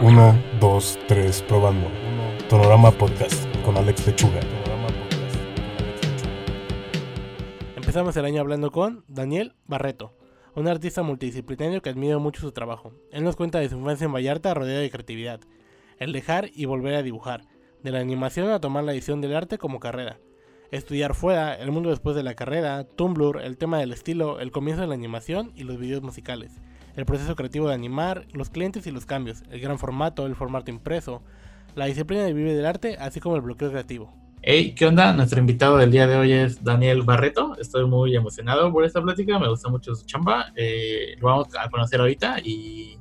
1, 2, 3, probando. Tonorama Podcast con Alex Lechuga. Empezamos el año hablando con Daniel Barreto, un artista multidisciplinario que admiro mucho su trabajo. Él nos cuenta de su infancia en Vallarta rodeado de creatividad, el dejar y volver a dibujar, de la animación a tomar la edición del arte como carrera, estudiar fuera, el mundo después de la carrera, Tumblr, el tema del estilo, el comienzo de la animación y los videos musicales el proceso creativo de animar, los clientes y los cambios, el gran formato, el formato impreso, la disciplina de vivir del arte, así como el bloqueo creativo. Hey, ¿qué onda? Nuestro invitado del día de hoy es Daniel Barreto. Estoy muy emocionado por esta plática, me gusta mucho su chamba. Eh, lo vamos a conocer ahorita y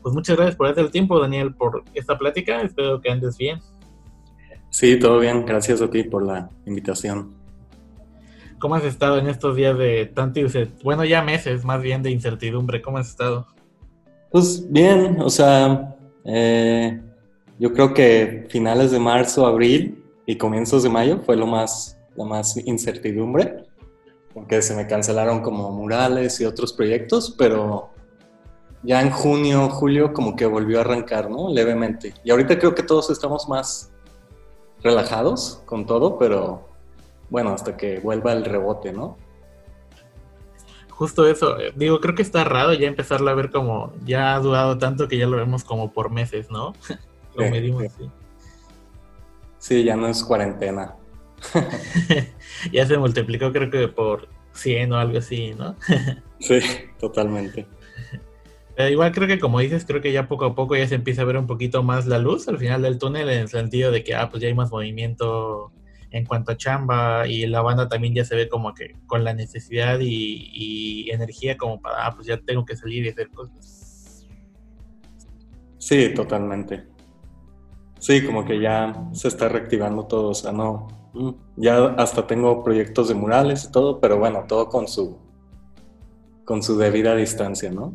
pues muchas gracias por hacer el tiempo, Daniel, por esta plática. Espero que andes bien. Sí, todo bien. Gracias a ti por la invitación. ¿Cómo has estado en estos días de tanto, bueno, ya meses más bien de incertidumbre? ¿Cómo has estado? Pues bien, o sea, eh, yo creo que finales de marzo, abril y comienzos de mayo fue lo más, lo más incertidumbre, porque se me cancelaron como murales y otros proyectos, pero ya en junio, julio como que volvió a arrancar, ¿no? Levemente. Y ahorita creo que todos estamos más relajados con todo, pero bueno, hasta que vuelva el rebote, ¿no? Justo eso, eh, digo, creo que está raro ya empezarlo a ver como, ya ha durado tanto que ya lo vemos como por meses, ¿no? lo sí, medimos sí. Sí, ya no es cuarentena. ya se multiplicó creo que por 100 o algo así, ¿no? sí, totalmente. Pero igual creo que como dices, creo que ya poco a poco ya se empieza a ver un poquito más la luz al final del túnel en el sentido de que, ah, pues ya hay más movimiento en cuanto a chamba y la banda también ya se ve como que con la necesidad y, energía como para, ah, pues ya tengo que salir y hacer cosas. Sí, totalmente. Sí, como que ya se está reactivando todo, o sea, no, mm, ya hasta tengo proyectos de murales y todo, pero bueno, todo con su, con su debida distancia, ¿no?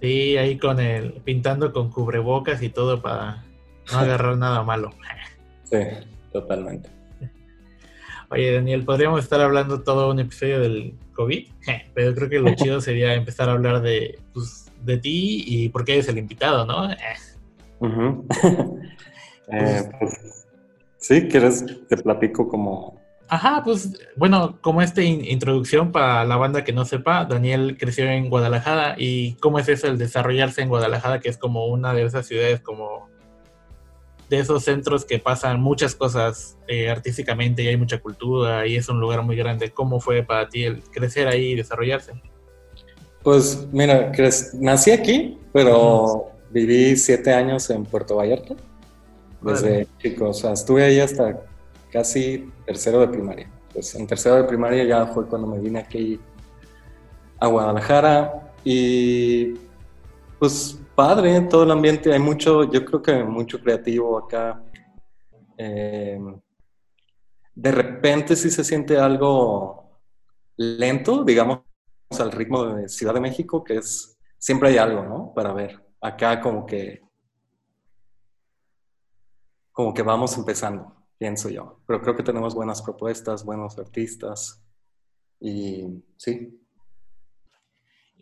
Sí, ahí con el, pintando con cubrebocas y todo para no agarrar nada malo. Sí, totalmente. Oye, Daniel, podríamos estar hablando todo un episodio del COVID, pero creo que lo chido sería empezar a hablar de, pues, de ti y por qué eres el invitado, ¿no? eh, pues, sí, ¿quieres? Te platico como... Ajá, pues bueno, como esta introducción para la banda que no sepa, Daniel creció en Guadalajara y cómo es eso el desarrollarse en Guadalajara, que es como una de esas ciudades como de esos centros que pasan muchas cosas eh, artísticamente y hay mucha cultura y es un lugar muy grande. ¿Cómo fue para ti el crecer ahí y desarrollarse? Pues mira, nací aquí, pero viví siete años en Puerto Vallarta desde chico. O sea, estuve ahí hasta casi tercero de primaria. Pues en tercero de primaria ya fue cuando me vine aquí a Guadalajara y pues padre todo el ambiente, hay mucho, yo creo que mucho creativo acá. Eh, de repente sí se siente algo lento, digamos, al ritmo de Ciudad de México, que es, siempre hay algo, ¿no? Para ver. Acá como que, como que vamos empezando, pienso yo. Pero creo que tenemos buenas propuestas, buenos artistas y sí,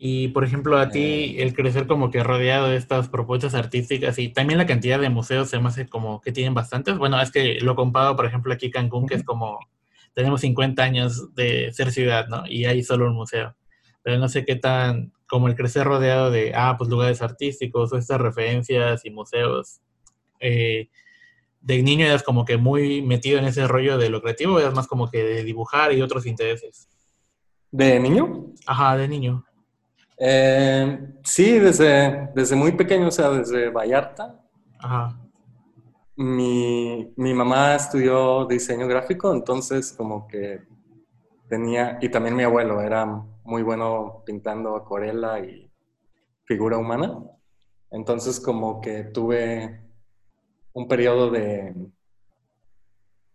y por ejemplo, a ti el crecer como que rodeado de estas propuestas artísticas y también la cantidad de museos se me hace como que tienen bastantes. Bueno, es que lo comparo, por ejemplo, aquí Cancún, que es como, tenemos 50 años de ser ciudad, ¿no? Y hay solo un museo. Pero no sé qué tan, como el crecer rodeado de, ah, pues lugares artísticos o estas referencias y museos. Eh, de niño eras como que muy metido en ese rollo de lo creativo, eras más como que de dibujar y otros intereses. ¿De niño? Ajá, de niño. Eh, sí, desde, desde muy pequeño, o sea, desde Vallarta. Ajá. Mi, mi mamá estudió diseño gráfico, entonces como que tenía, y también mi abuelo era muy bueno pintando acuarela y figura humana. Entonces como que tuve un periodo de,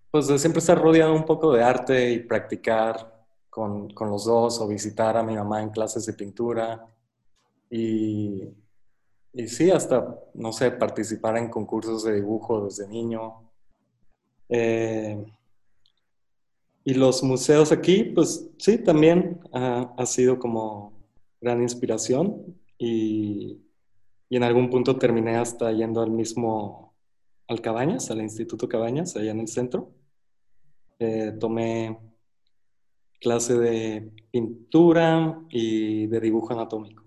pues de siempre estar rodeado un poco de arte y practicar con, con, los dos o visitar a mi mamá en clases de pintura. Y, y sí, hasta, no sé, participar en concursos de dibujo desde niño. Eh, y los museos aquí, pues sí, también ha, ha sido como gran inspiración. Y, Y en algún punto terminé hasta yendo al mismo, al Cabañas, al Instituto Cabañas, allá en el centro. Eh, tomé clase de pintura y de dibujo anatómico.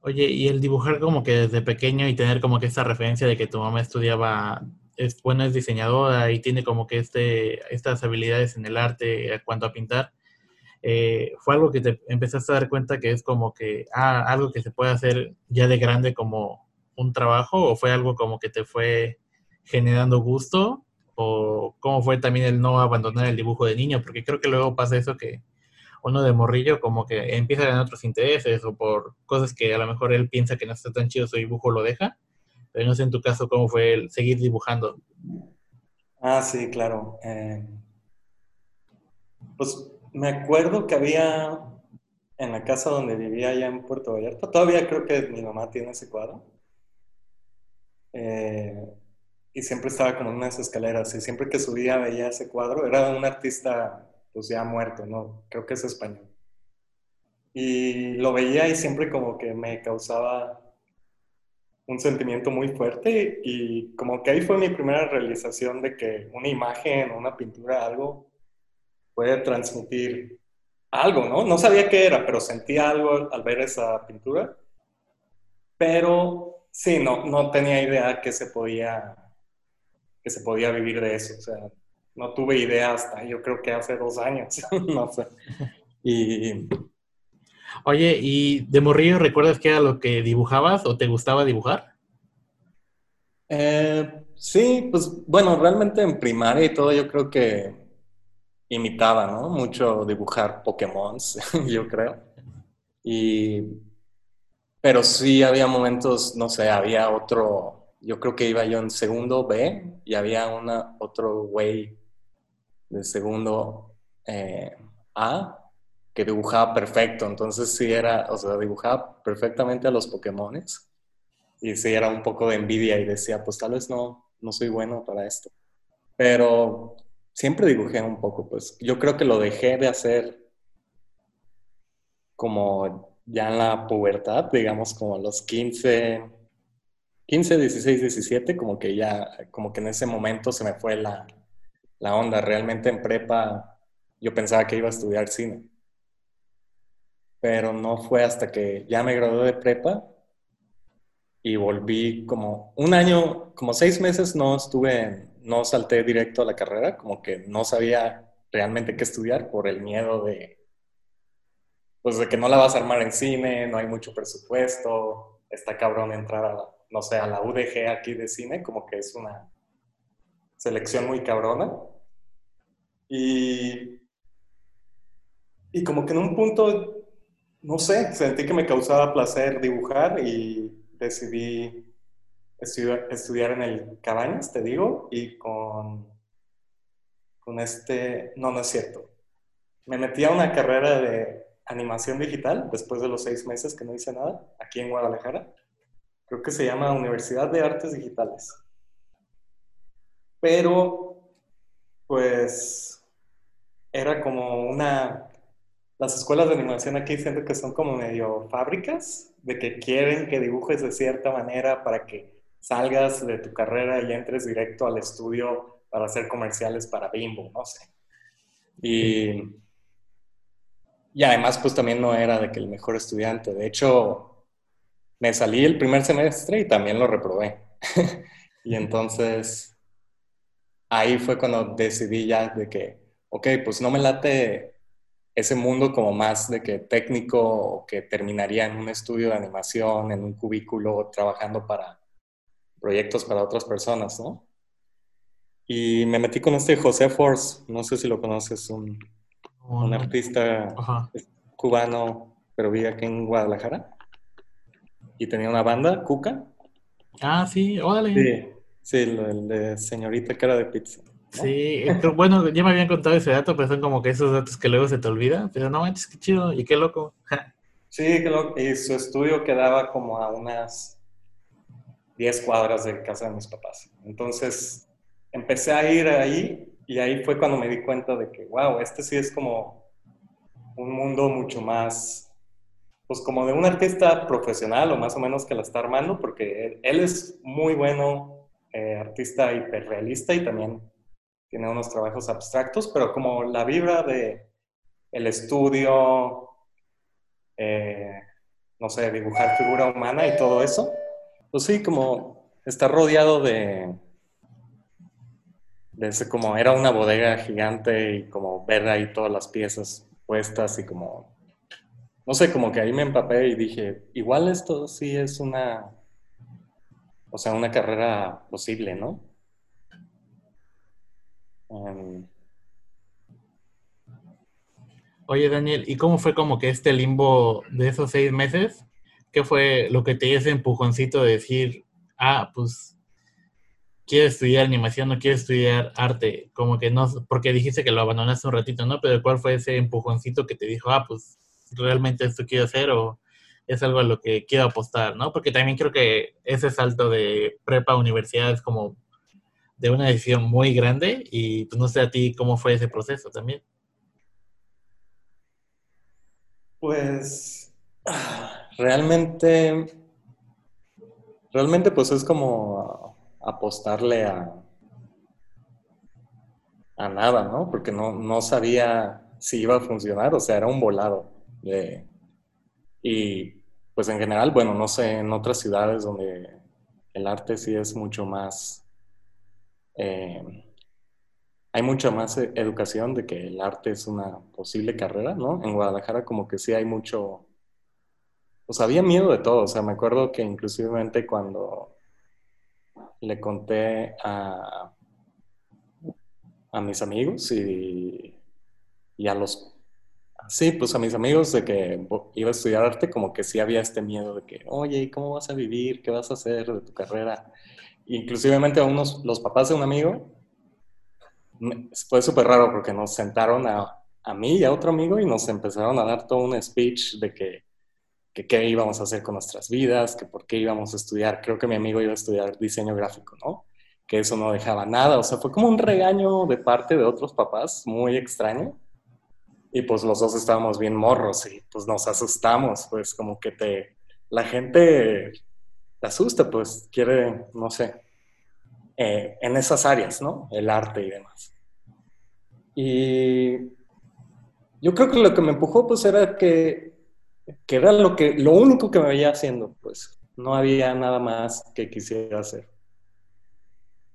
Oye, y el dibujar como que desde pequeño y tener como que esta referencia de que tu mamá estudiaba, es bueno, es diseñadora y tiene como que este, estas habilidades en el arte cuanto a pintar, eh, ¿fue algo que te empezaste a dar cuenta que es como que ah, algo que se puede hacer ya de grande como un trabajo o fue algo como que te fue generando gusto o cómo fue también el no abandonar el dibujo de niño? Porque creo que luego pasa eso que uno de morrillo como que empieza a ganar otros intereses o por cosas que a lo mejor él piensa que no está tan chido su dibujo lo deja. Pero no sé en tu caso cómo fue el seguir dibujando. Ah, sí, claro. Eh, pues me acuerdo que había en la casa donde vivía allá en Puerto Vallarta, todavía creo que mi mamá tiene ese cuadro. Eh, y siempre estaba como en unas escaleras y siempre que subía veía ese cuadro, era un artista pues ya muerto, ¿no? Creo que es español. Y lo veía y siempre como que me causaba un sentimiento muy fuerte y como que ahí fue mi primera realización de que una imagen, una pintura, algo puede transmitir algo, ¿no? No sabía qué era, pero sentía algo al ver esa pintura. Pero sí, no, no tenía idea que se podía que se podía vivir de eso. O sea, no tuve idea hasta yo creo que hace dos años, no sé. Y... Oye, ¿y de morrillo recuerdas qué era lo que dibujabas o te gustaba dibujar? Eh, sí, pues bueno, realmente en primaria y todo yo creo que imitaba, ¿no? Mucho dibujar Pokémon, yo creo. Y... Pero sí había momentos, no sé, había otro, yo creo que iba yo en segundo B y había una, otro güey de segundo eh, A que dibujaba perfecto. Entonces sí era, o sea, dibujaba perfectamente a los Pokémones. Y sí era un poco de envidia y decía, pues tal vez no, no soy bueno para esto. Pero siempre dibujé un poco, pues yo creo que lo dejé de hacer como ya en la pubertad, digamos como a los 15, 15, 16, 17, como que ya, como que en ese momento se me fue la, la onda. Realmente en prepa yo pensaba que iba a estudiar cine. Pero no fue hasta que ya me gradué de prepa y volví como un año, como seis meses no estuve, no salté directo a la carrera, como que no sabía realmente qué estudiar por el miedo de, pues de que no la vas a armar en cine, no hay mucho presupuesto, está cabrón entrar a, no sé, a la UDG aquí de cine, como que es una selección muy cabrona. Y, y como que en un punto, no sé, sentí que me causaba placer dibujar y decidí estudiar, estudiar en el Cabañas, te digo, y con, con este, no, no es cierto. Me metí a una carrera de animación digital después de los seis meses que no hice nada, aquí en Guadalajara. Creo que se llama Universidad de Artes Digitales. Pero, pues, era como una... Las escuelas de animación aquí siento que son como medio fábricas, de que quieren que dibujes de cierta manera para que salgas de tu carrera y entres directo al estudio para hacer comerciales para Bimbo, no sé. Y, y además, pues también no era de que el mejor estudiante. De hecho, me salí el primer semestre y también lo reprobé. y entonces, ahí fue cuando decidí ya de que ok, pues no me late ese mundo como más de que técnico o que terminaría en un estudio de animación, en un cubículo, trabajando para proyectos para otras personas, ¿no? Y me metí con este José Force, no sé si lo conoces, un, un artista cubano, pero vive aquí en Guadalajara. Y tenía una banda, Cuca. Ah, sí, órale. Sí, sí el de señorita cara de pizza. Sí, bueno, ya me habían contado ese dato, pero son como que esos datos que luego se te olvidan. Pero no manches, qué chido y qué loco. sí, qué loco. Y su estudio quedaba como a unas 10 cuadras de casa de mis papás. Entonces empecé a ir ahí y ahí fue cuando me di cuenta de que, wow, este sí es como un mundo mucho más pues como de un artista profesional o más o menos que la está armando, porque él, es muy bueno eh, artista hiperrealista y también tiene unos trabajos abstractos, pero como la vibra de el estudio, eh, no sé, dibujar figura humana y todo eso, pues sí, como está rodeado de, de ese como era una bodega gigante y como ver ahí todas las piezas puestas y como, no sé, como que ahí me empapé y dije, igual esto sí es una, o sea, una carrera posible, ¿no? Em, Oye, Daniel, ¿y cómo fue como que este limbo de esos seis meses? ¿Qué fue lo que te dio ese empujoncito de decir, ah, pues quiero estudiar animación, no quiero estudiar arte? Como que no, porque dijiste que lo abandonaste un ratito, ¿no? Pero ¿cuál fue ese empujoncito que te dijo, ah, pues realmente esto quiero hacer o es algo a lo que quiero apostar, ¿no? Porque también creo que ese salto de prepa a universidad es como de una decisión muy grande y pues no sé a ti cómo fue ese proceso también. Pues realmente, realmente pues es como apostarle a, a nada, ¿no? Porque no, no sabía si iba a funcionar, o sea, era un volado. Y pues en general, bueno, no sé, en otras ciudades donde el arte sí es mucho más... Eh, hay mucha más e, educación de que el arte es una posible carrera, ¿no? En Guadalajara como que sí hay mucho, pues había miedo de todo, o sea, me acuerdo que inclusivemente cuando le conté a, a mis amigos y, y a los, sí, pues a mis amigos de que iba a estudiar arte, como que sí había este miedo de que, oye, ¿cómo vas a vivir? ¿Qué vas a hacer de tu carrera? Inclusivemente a unos, los papás de un amigo, fue súper raro porque nos sentaron a, a, mí y a otro amigo y nos empezaron a dar todo un speech de que, que qué íbamos a hacer con nuestras vidas, que por qué íbamos a estudiar. Creo que mi amigo iba a estudiar diseño gráfico, ¿no? Que eso no dejaba nada. O sea, fue como un regaño de parte de otros papás, muy extraño. Y pues los dos estábamos bien morros y pues nos asustamos, pues como que te... La gente te asusta, pues quiere, no sé, eh, en esas áreas, ¿no? El arte y demás. Y yo creo que lo que me empujó, pues, era que, que era lo, que, lo único que me veía haciendo, pues. No había nada más que quisiera hacer.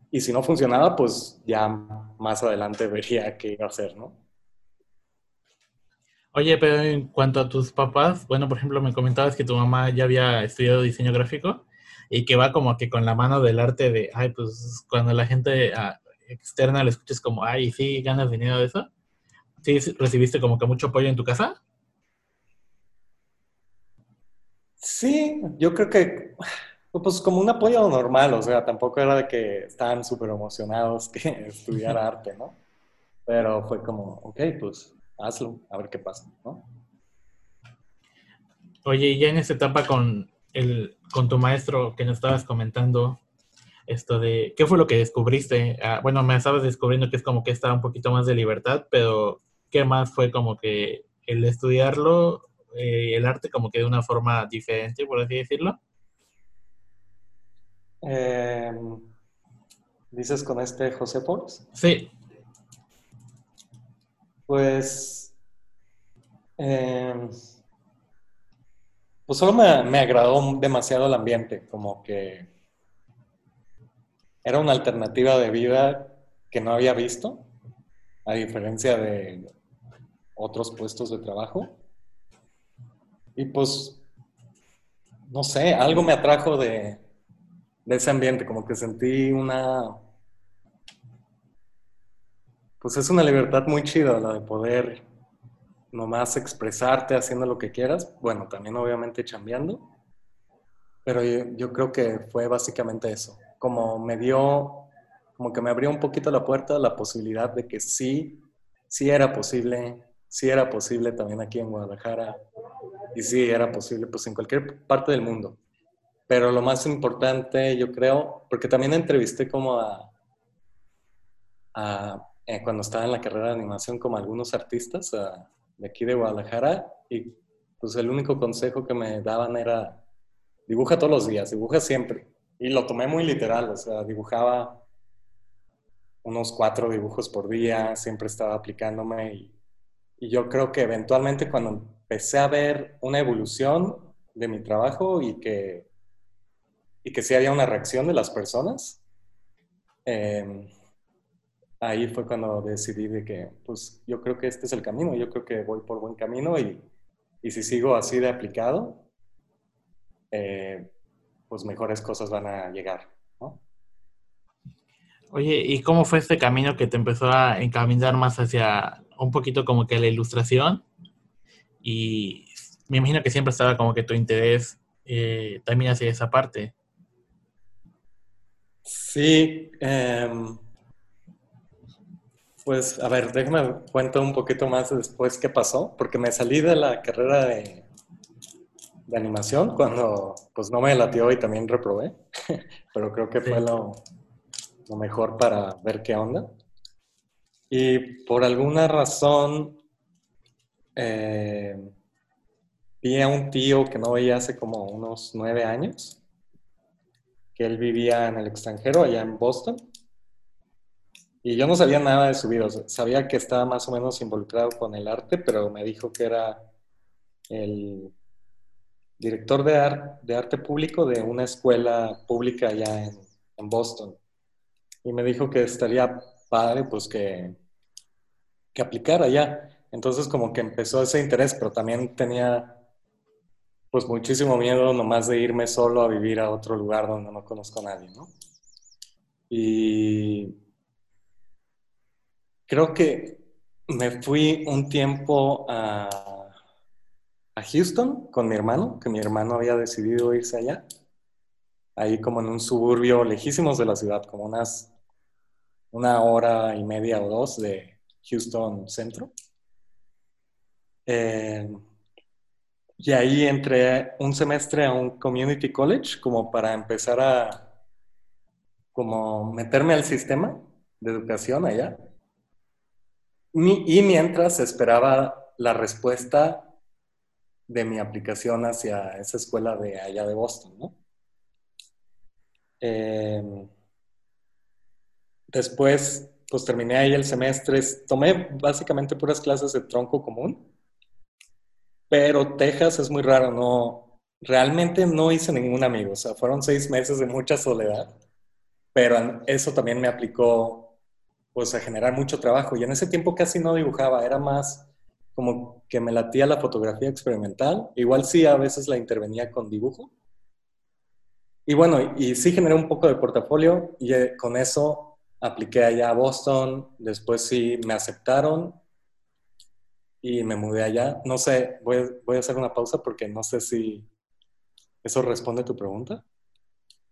Y si no funcionaba, pues ya más adelante vería qué iba a hacer, ¿no? Oye, pero en cuanto a tus papás, bueno, por ejemplo, me comentabas que tu mamá ya había estudiado diseño gráfico y que va como que con la mano del arte de, ay, pues cuando la gente ah, externa le escuches como, ay, sí, ganas dinero de eso. ¿Sí recibiste como que mucho apoyo en tu casa? Sí, yo creo que, pues como un apoyo normal, o sea, tampoco era de que estaban súper emocionados que estudiara arte, ¿no? Pero fue como, ok, pues hazlo, a ver qué pasa, ¿no? Oye, y ya en esta etapa con el, con tu maestro que nos estabas comentando, esto de, ¿qué fue lo que descubriste? Ah, bueno, me estabas descubriendo que es como que estaba un poquito más de libertad, pero ¿qué más fue como que el estudiarlo, eh, el arte como que de una forma diferente, por así decirlo? Em, ¿Dices con este José Pons? Sí. Pues... Em, pues solo me, agradó demasiado el ambiente, como que era una alternativa de vida que no había visto, a diferencia de otros puestos de trabajo. Y pues, no sé, algo me atrajo de, de ese ambiente, como que sentí una... Pues es una libertad muy chida la de poder nomás expresarte haciendo lo que quieras, bueno, también obviamente chambeando, pero yo, creo que fue básicamente eso, como me dio, como que me abrió un poquito la puerta la posibilidad de que sí, sí era posible, sí era posible también aquí en Guadalajara y sí era posible pues en cualquier parte del mundo. Pero lo más importante, yo creo, porque también entrevisté como a, a eh, cuando estaba en la carrera de animación como algunos artistas, a, de aquí de Guadalajara y pues el único consejo que me daban era, dibuja todos los días, dibuja siempre. Y lo tomé muy literal, o sea, dibujaba unos cuatro dibujos por día, siempre estaba aplicándome y, y yo creo que eventualmente cuando empecé a ver una evolución de mi trabajo y que, y que sí había una reacción de las personas, eh, ahí fue cuando decidí de que, pues yo creo que este es el camino, yo creo que voy por buen camino y, y si sigo así de aplicado, eh, pues mejores cosas van a llegar, ¿no? Oye, ¿y cómo fue este camino que te empezó a encaminar más hacia un poquito como que la ilustración? Y me imagino que siempre estaba como que tu interés eh, también hacia esa parte. Sí, eh, pues a ver, déjame cuento un poquito más después qué pasó, porque me salí de la carrera de, de animación cuando pues no me latió y también reprobé, pero creo que fue lo, lo, mejor para ver qué onda. Y por alguna razón eh, vi a un tío que no veía hace como unos nueve años, que él vivía en el extranjero, allá en Boston y yo no sabía nada de su vida, sabía que estaba más o menos involucrado con el arte, pero me dijo que era el director de, de arte público de una escuela pública allá en, en, Boston. Y me dijo que estaría padre, pues que, que aplicara allá. Entonces como que empezó ese interés, pero también tenía pues muchísimo miedo nomás de irme solo a vivir a otro lugar donde no conozco a nadie, ¿no? Y creo que me fui un tiempo a, Houston con mi hermano, que mi hermano había decidido irse allá, ahí como en un suburbio lejísimos de la ciudad, como unas una hora y media o dos de Houston Centro. Eh, y ahí entré un semestre a un community college como para empezar a como meterme al sistema de educación allá y mientras esperaba la respuesta de mi aplicación hacia esa escuela de allá de Boston, ¿no? Em, después, pues terminé ahí el semestre, tomé básicamente puras clases de tronco común, pero Texas es muy raro, no, realmente no hice ningún amigo, o sea, fueron seis meses de mucha soledad, pero eso también me aplicó pues a generar mucho trabajo. Y en ese tiempo casi no dibujaba, era más como que me latía la fotografía experimental. Igual sí, a veces la intervenía con dibujo. Y bueno, y sí generé un poco de portafolio y eh, con eso apliqué allá a Boston. Después sí me aceptaron y me mudé allá. No sé, voy, voy a hacer una pausa porque no sé si eso responde a tu pregunta.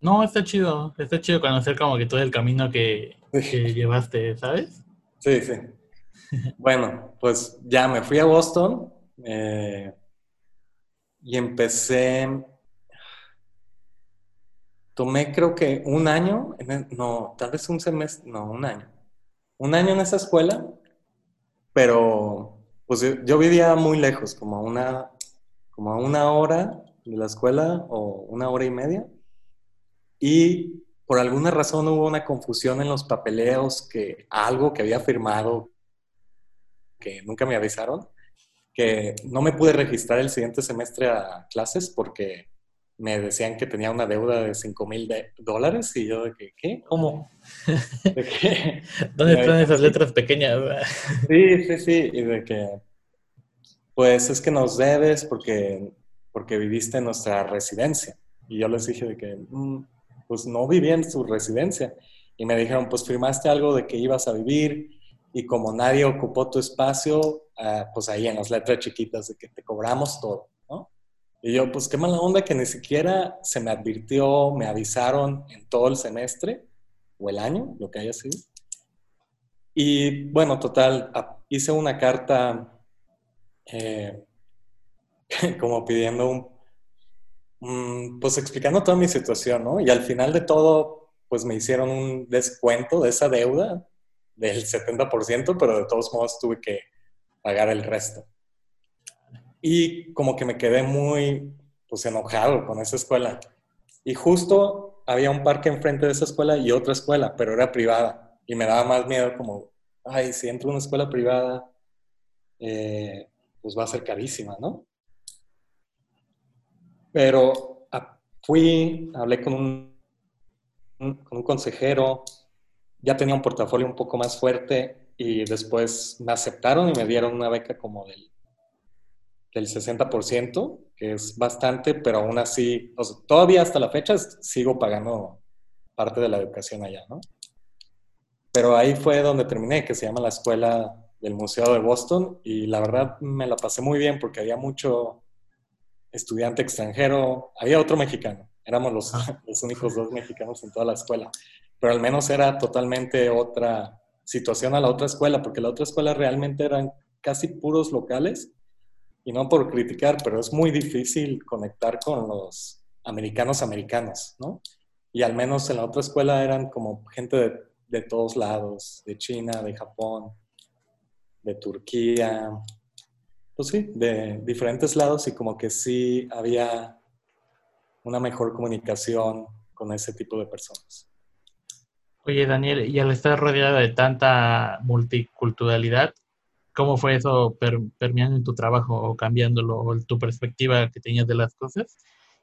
No, está chido. Está chido conocer como que todo el camino que, llevaste, ¿sabes? Sí, sí. bueno, pues ya me fui a Boston eh, y empecé. Tomé creo que un año, no, tal vez un semestre, no, un año. Un año en esa escuela, pero pues yo, vivía muy lejos, como una, como a una hora de la escuela o una hora y media y por alguna razón hubo una confusión en los papeleos que algo que había firmado que nunca me avisaron, que no me pude registrar el siguiente semestre a clases porque me decían que tenía una deuda de 5 mil dólares y yo de que, ¿qué? ¿Cómo? ¿Dónde están esas letras pequeñas? sí, sí, sí, y de que, pues es que nos debes porque, porque viviste en nuestra residencia. Y yo les dije de que, mm, pues no vivía en su residencia. Y me dijeron, pues firmaste algo de que ibas a vivir y como nadie ocupó tu espacio, ah, pues ahí en las letras chiquitas de que te cobramos todo, ¿no? Y yo, pues qué mala onda que ni siquiera se me advirtió, me avisaron en todo el semestre o el año, lo que haya sido. Y bueno, total, hice una carta eh, como pidiendo un pues explicando toda mi situación, ¿no? Y al final de todo, pues me hicieron un descuento de esa deuda del 70%, pero de todos modos tuve que pagar el resto. y como que me quedé muy, pues, enojado con esa escuela. Y justo había un parque enfrente de esa escuela y otra escuela, pero era privada. Y me daba más miedo como, ay, si entro a una escuela privada, eh, pues va a ser carísima, ¿no? Pero ah, fui, hablé con un, con un consejero, ya tenía un portafolio un poco más fuerte y después me aceptaron y me dieron una beca como del, del 60%, que es bastante, pero aún así, todavía hasta la fecha sigo pagando parte de la educación allá, ¿no? Pero ahí fue donde terminé, que se llama la Escuela del Museo de Boston, y la verdad me la pasé muy bien porque había mucho estudiante extranjero, había otro mexicano, éramos los, los únicos dos mexicanos en toda la escuela, pero al menos era totalmente otra situación a la otra escuela, porque la otra escuela realmente eran casi puros locales, y no por criticar, pero es muy difícil conectar con los americanos americanos, ¿no? Y al menos en la otra escuela eran como gente de, de todos lados, de China, de Japón, de Turquía, pues sí, de diferentes lados y como que sí había una mejor comunicación con ese tipo de personas. Oye, Daniel, y al estar rodeado de tanta multiculturalidad, ¿cómo fue eso permeando en tu trabajo o cambiándolo o tu perspectiva que tenías de las cosas?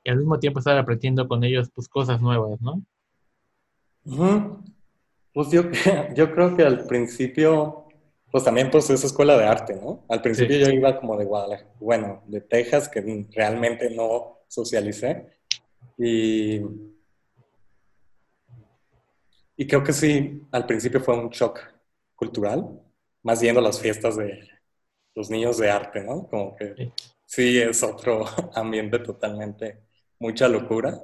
Y al mismo tiempo estar aprendiendo con ellos pues cosas nuevas, ¿no? Pues yo, yo creo que al principio, pues también pues esa escuela de arte, ¿no? Al principio yo iba como de Guadalajara, bueno, de Texas, que realmente no socialicé. Y y creo que sí, al principio fue un shock cultural, más yendo a las fiestas de los niños de arte, ¿no? Como que sí es otro ambiente totalmente, mucha locura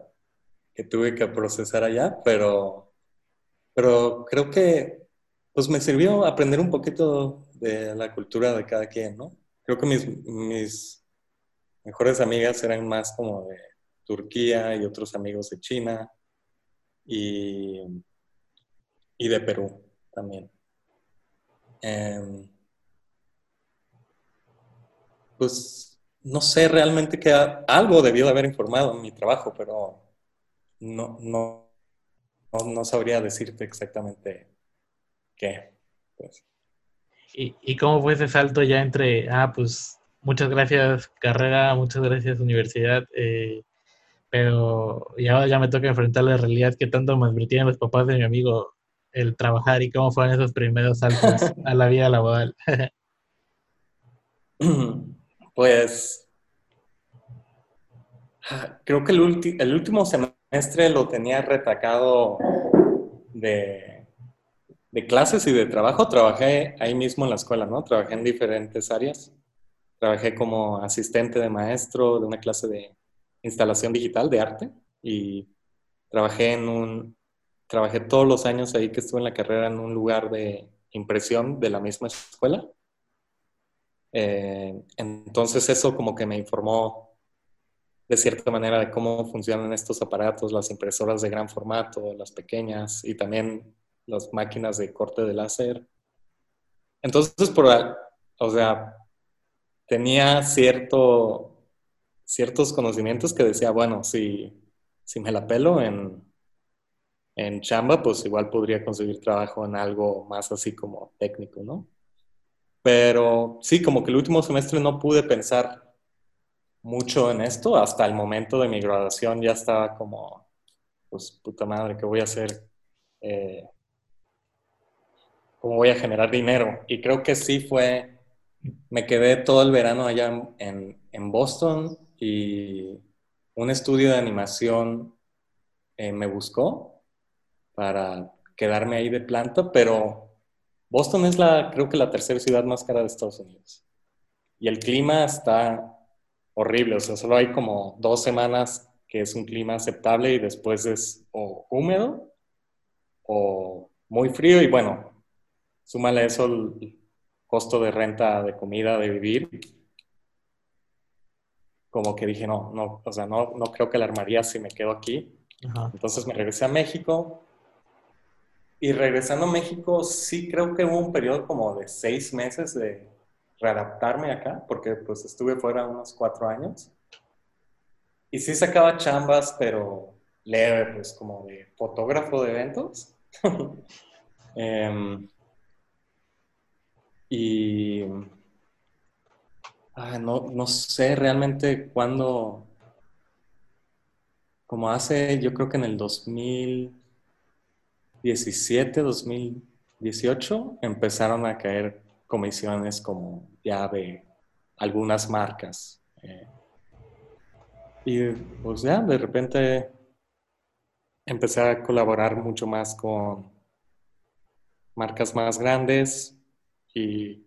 que tuve que procesar allá, pero, pero creo que pues me sirvió aprender un poquito de la cultura de cada quien, ¿no? Creo que mis, mejores amigas eran más como de Turquía y otros amigos de China. Y y de Perú también. Em, pues no sé realmente que algo debió de haber informado en mi trabajo, pero no, no, no, sabría decirte exactamente qué. Pues. ¿Y, ¿Y cómo fue ese salto ya entre, ah, pues muchas gracias carrera, muchas gracias universidad, eh, pero ya, ya me toca enfrentar la realidad que tanto me advirtieron los papás de mi amigo, el trabajar y cómo fueron esos primeros saltos a la vida laboral? pues creo que el, el, último semestre lo tenía retacado de, de, clases y de trabajo. Trabajé ahí mismo en la escuela, ¿no? Trabajé en diferentes áreas. Trabajé como asistente de maestro de una clase de instalación digital de arte y trabajé en un trabajé todos los años ahí que estuve en la carrera en un lugar de impresión de la misma escuela. Eh, entonces eso como que me informó de cierta manera de cómo funcionan estos aparatos, las impresoras de gran formato, las pequeñas y también las máquinas de corte de láser. Entonces, por, o sea, tenía cierto, ciertos conocimientos que decía, bueno, si, si me la pelo en, en chamba, pues igual podría conseguir trabajo en algo más así como técnico, ¿no? Pero sí, como que el último semestre no pude pensar mucho en esto, hasta el momento de mi graduación ya estaba como, pues puta madre, ¿qué voy a hacer? Eh, ¿Cómo voy a generar dinero? Y creo que sí fue, me quedé todo el verano allá en, en Boston y un estudio de animación eh, me buscó para quedarme ahí de planta, pero Boston es la, creo que la tercera ciudad más cara de Estados Unidos. Y el clima está horrible, o sea, solo hay como dos semanas que es un clima aceptable y después es o húmedo o muy frío y bueno, súmale eso el costo de renta, de comida, de vivir. Como que dije, no, no, o sea, no, no creo que la armaría si me quedo aquí. Entonces me regresé a México, y regresando a México, sí creo que hubo un periodo como de seis meses de readaptarme acá, porque pues estuve fuera unos cuatro años. Y sí sacaba chambas, pero leve, pues como de fotógrafo de eventos. Em, y ah, no, no sé realmente cuándo, como hace, yo creo que en el 2017, 2018, empezaron a caer comisiones como ya de algunas marcas. Eh, y pues ya, de repente empecé a colaborar mucho más con marcas más grandes y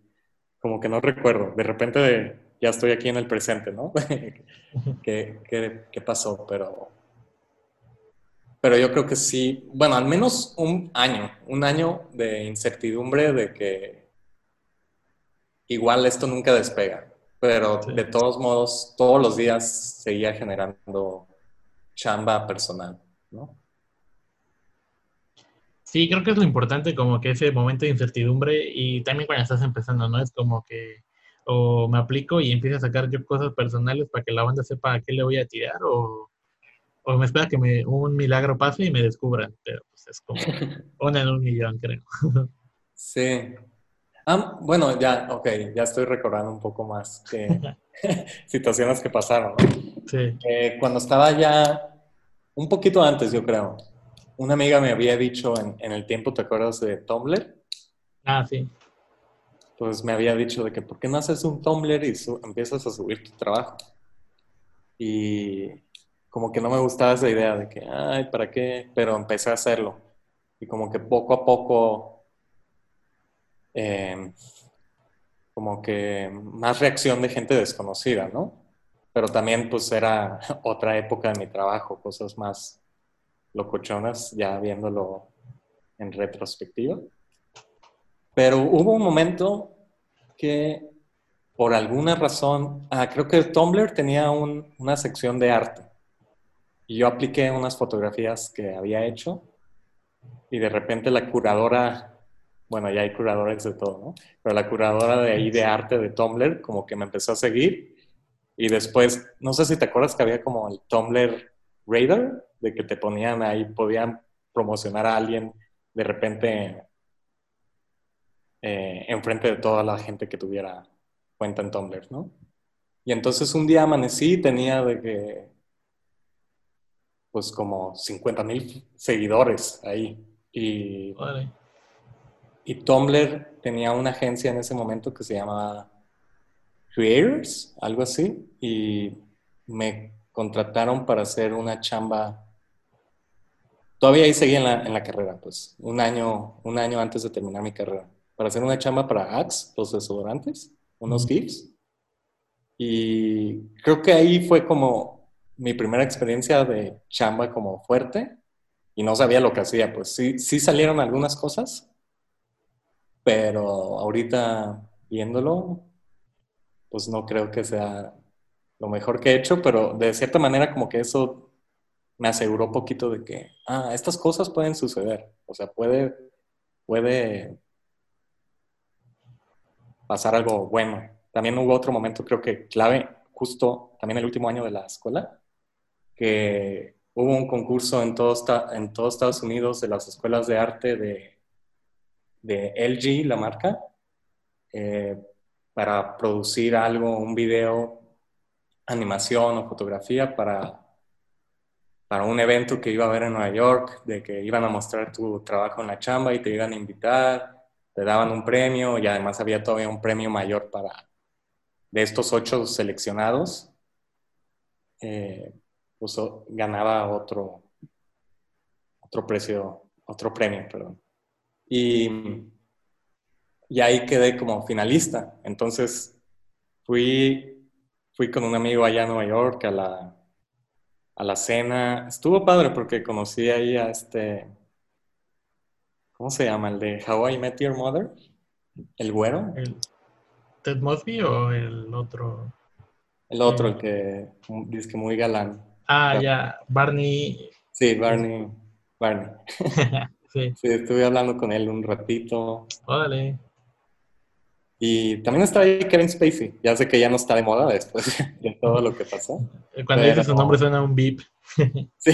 como que no recuerdo, de repente ya estoy aquí en el presente, ¿no? ¿Qué, qué, pasó? Pero, pero yo creo que sí, bueno, al menos un año, un año de incertidumbre de que igual esto nunca despega, pero de todos modos, todos los días seguía generando chamba personal, ¿no? Sí, creo que es lo importante, como que ese momento de incertidumbre y también cuando estás empezando, ¿no? Es como que o me aplico y empiezo a sacar yo cosas personales para que la banda sepa a qué le voy a tirar o, o me espera que me, un milagro pase y me descubran, pero pues es como una en un millón, creo. Sí, Ah, bueno, ya, ok, ya estoy recordando un poco más situaciones que pasaron. Sí. Eh, cuando estaba ya, un poquito antes, yo creo, una amiga me había dicho en, el tiempo, ¿te acuerdas de Tumblr? Ah, sí. Pues me había dicho de que, ¿por qué no haces un Tumblr y empiezas a subir tu trabajo? Y como que no me gustaba esa idea de que, ay, ¿para qué? Pero empecé a hacerlo. Y como que poco a poco eh, como que más reacción de gente desconocida, ¿no? Pero también pues era otra época de mi trabajo, cosas más locochonas, ya viéndolo en retrospectiva. Pero hubo un momento que por alguna razón, ah, creo que Tumblr tenía una sección de arte. Y yo apliqué unas fotografías que había hecho y de repente la curadora bueno, ya hay curadores de todo, ¿no? Pero la curadora de ahí de arte de Tumblr como que me empezó a seguir y después, no sé si te acuerdas que había como el Tumblr Radar, de que te ponían ahí, podían promocionar a alguien de repente eh, enfrente de toda la gente que tuviera cuenta en Tumblr, ¿no? Y entonces un día amanecí y tenía de que, pues como 50 mil seguidores ahí. Y, y Tumblr tenía una agencia en ese momento que se llamaba Creators, algo así, y me contrataron para hacer una chamba. Todavía ahí seguí en la, en la carrera, pues, un año, un año antes de terminar mi carrera, para hacer una chamba para Axe, los desodorantes, unos GIFs. Y creo que ahí fue como mi primera experiencia de chamba como fuerte y no sabía lo que hacía, pues sí, sí salieron algunas cosas, pero ahorita viéndolo, pues no creo que sea lo mejor que he hecho, pero de cierta manera como que eso me aseguró poquito de que, ah, estas cosas pueden suceder, o sea, puede, puede pasar algo bueno. También hubo otro momento, creo que clave, justo también el último año de la escuela, que hubo un concurso en todo, en todo Estados Unidos de las escuelas de arte de de LG, la marca, eh, para producir algo, un video, animación o fotografía para, para un evento que iba a haber en Nueva York, de que iban a mostrar tu trabajo en la chamba y te iban a invitar, te daban un premio y además había todavía un premio mayor para de estos ocho seleccionados, eh, pues ganaba otro, otro precio, otro premio, perdón. Y, y ahí quedé como finalista. Entonces fui, fui con un amigo allá a Nueva York a la, a la cena. Estuvo padre porque conocí ahí a este, ¿cómo se llama? El de How I Met Your Mother, el güero. ¿Ted Mosby o el otro? El otro, el que dice que muy galán. Ah, ya, Barney. Sí, Barney. Barney. Sí. estuve hablando con él un ratito. Órale. Y también está ahí Kevin Spacey. Ya sé que ya no está de moda después de todo lo que pasó. Cuando dices su nombre suena un beep. sí,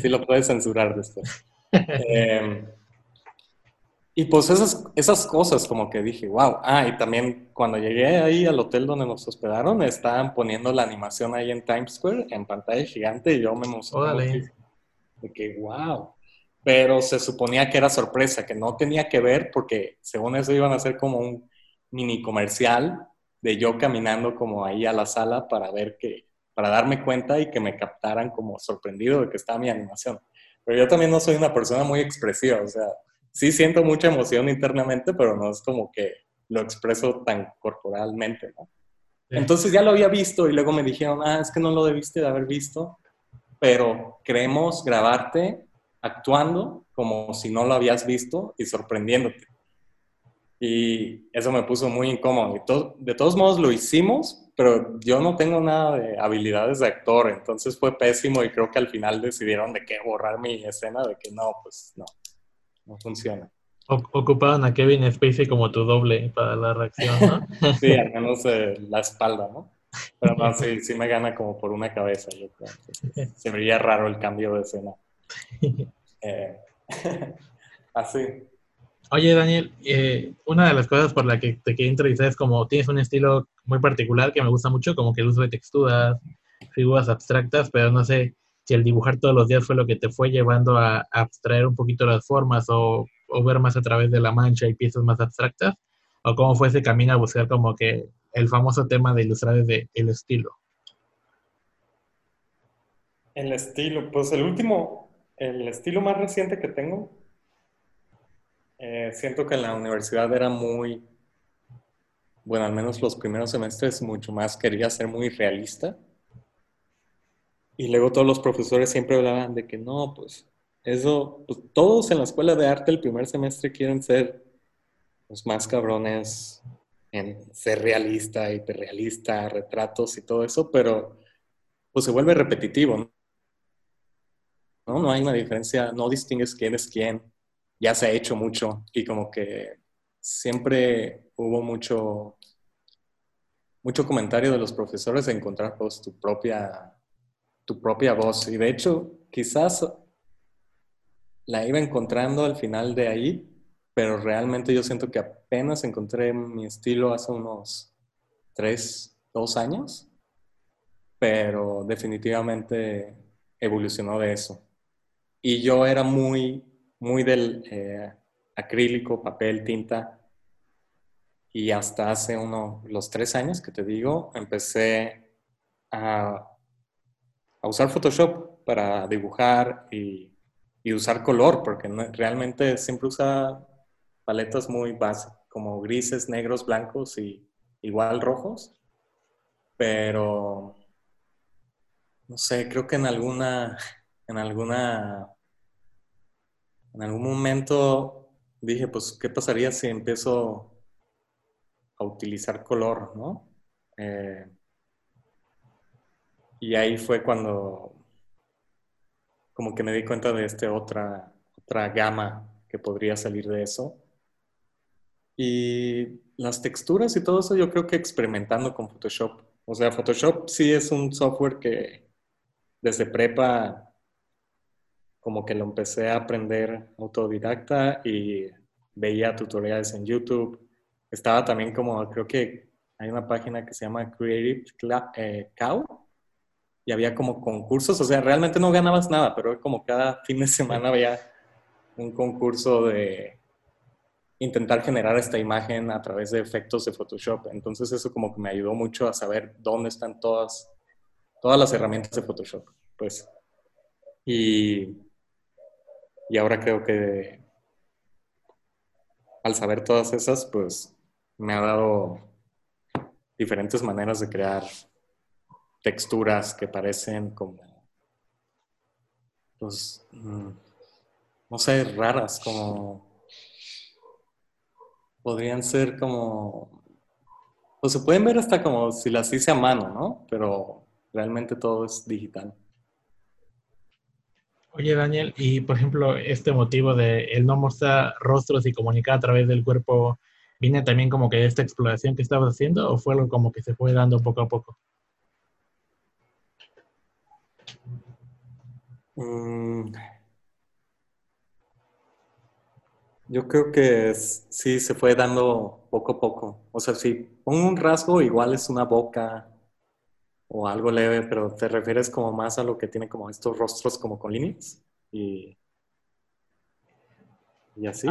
sí lo puedes censurar después. Eh, y pues esas, esas cosas como que dije, wow. Ah, y también cuando llegué ahí al hotel donde nos hospedaron, estaban poniendo la animación ahí en Times Square, en pantalla gigante, y yo me emocioné. De que, wow. Pero se suponía que era sorpresa, que no tenía que ver porque según eso iban a hacer como un mini comercial de yo caminando como ahí a la sala para ver que, para darme cuenta y que me captaran como sorprendido de que estaba mi animación. Pero yo también no soy una persona muy expresiva, o sea, sí siento mucha emoción internamente, pero no es como que lo expreso tan corporalmente, ¿no? Entonces ya lo había visto y luego me dijeron, ah, es que no lo debiste de haber visto, pero queremos grabarte actuando como si no lo habías visto y sorprendiéndote. Y eso me puso muy incómodo. Y de todos modos lo hicimos, pero yo no tengo nada de habilidades de actor, entonces fue pésimo y creo que al final decidieron de qué borrar mi escena, de que no, pues no no funciona. Ocupaban a Kevin Spacey como tu doble para la reacción, ¿no? sí, al menos eh, la espalda, ¿no? Pero no, sí, sí me gana como por una cabeza, yo creo. Se vería raro el cambio de escena. Eh, así. Oye, Daniel, eh, una de las cosas por la que te quería entrevistar es como tienes un estilo muy particular que me gusta mucho, como que el uso de texturas, figuras abstractas, pero no sé, si el dibujar todos los días fue lo que te fue llevando a, abstraer un poquito las formas o, ver más a través de la mancha y piezas más abstractas, o cómo fue ese camino a buscar como que el famoso tema de ilustrar desde el estilo. El estilo, pues el último, el estilo más reciente que tengo, eh, siento que en la universidad era muy, bueno, al menos los primeros semestres mucho más quería ser muy realista y luego todos los profesores siempre hablaban de que no, pues eso, pues, todos en la escuela de arte el primer semestre quieren ser los más cabrones en ser realista, hiperrealista, retratos y todo eso, pero pues se vuelve repetitivo, ¿no? No hay una diferencia, no distingues quién es quién, ya se ha hecho mucho y como que siempre hubo mucho, mucho comentario de los profesores de encontrar pues tu propia tu propia voz. Y de hecho, quizás la iba encontrando al final de ahí, pero realmente yo siento que apenas encontré mi estilo hace unos tres, dos años, pero definitivamente evolucionó de eso. Y yo era muy, muy del eh, acrílico, papel, tinta. Y hasta hace uno, los tres años que te digo, empecé a a usar Photoshop para dibujar y, usar color, porque realmente siempre usa paletas muy básicas, como grises, negros, blancos y igual rojos. Pero, no sé, creo que en alguna, en alguna, en algún momento dije, pues, ¿qué pasaría si empiezo a utilizar color, no? Eh, y ahí fue cuando como que me di cuenta de esta otra, otra gama que podría salir de eso. Y las texturas y todo eso yo creo que experimentando con Photoshop. O sea, Photoshop sí es un software que desde prepa como que lo empecé a aprender autodidacta y veía tutoriales en YouTube. Estaba también como, creo que hay una página que se llama Creative eh, Cow, y había como concursos, o sea, realmente no ganabas nada, pero como cada fin de semana había un concurso de intentar generar esta imagen a través de efectos de Photoshop. Entonces eso como que me ayudó mucho a saber dónde están todas, todas las herramientas de Photoshop. Pues, y, y ahora creo que al saber todas esas, pues me ha dado diferentes maneras de crear texturas que parecen como, pues, mm, no sé, raras, como, podrían ser como, pues se pueden ver hasta como si las hice a mano, ¿no? Pero realmente todo es digital. Oye, Daniel, y por ejemplo, este motivo de el no mostrar rostros y comunicar a través del cuerpo ¿Viene también como que de esta exploración que estabas haciendo o fue algo como que se fue dando poco a poco? Mm. Yo creo que sí se fue dando poco a poco. O sea, si pongo un rasgo, igual es una boca o algo leve, pero te refieres como más a lo que tiene como estos rostros como con líneas y, y así.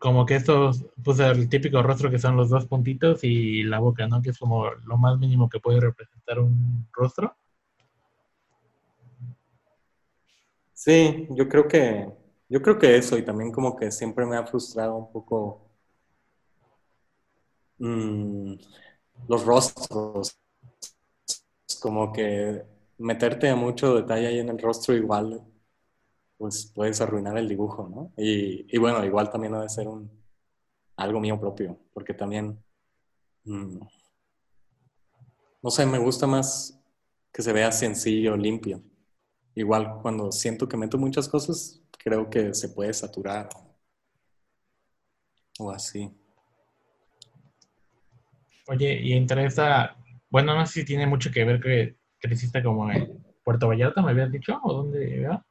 como que estos, pues el típico rostro que son los dos puntitos y la boca, ¿no? Que es como lo más mínimo que puede representar un rostro. Sí, yo creo que, yo creo que eso y también como que siempre me ha frustrado un poco mm, los rostros como que meterte mucho detalle ahí en el rostro igual, pues puedes arruinar el dibujo, ¿no? Y, bueno, igual también debe ser un, algo mío propio, porque también, mm, no sé, me gusta más que se vea sencillo, limpio. Igual cuando siento que meto muchas cosas, creo que se puede saturar o así. Oye, y entre esa bueno, no sé si tiene mucho que ver que creciste como en Puerto Vallarta, me habías dicho, o dónde, ¿verdad?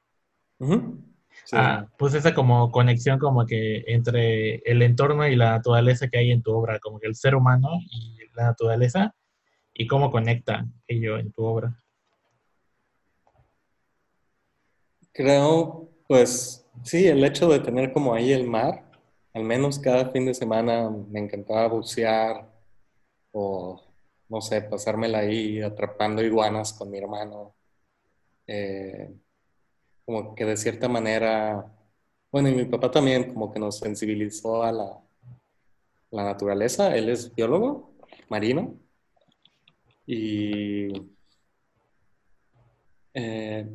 Ah, pues esa como conexión como que entre el entorno y la naturaleza que hay en tu obra, como que el ser humano y la naturaleza, y cómo conecta ello en tu obra. Creo, pues sí, el hecho de tener como ahí el mar, al menos cada fin de semana me encantaba bucear no sé, pasármela ahí atrapando iguanas con mi hermano. Eh, como que de cierta manera, bueno, y mi papá también como que nos sensibilizó a la, la naturaleza. Él es biólogo marino y eh,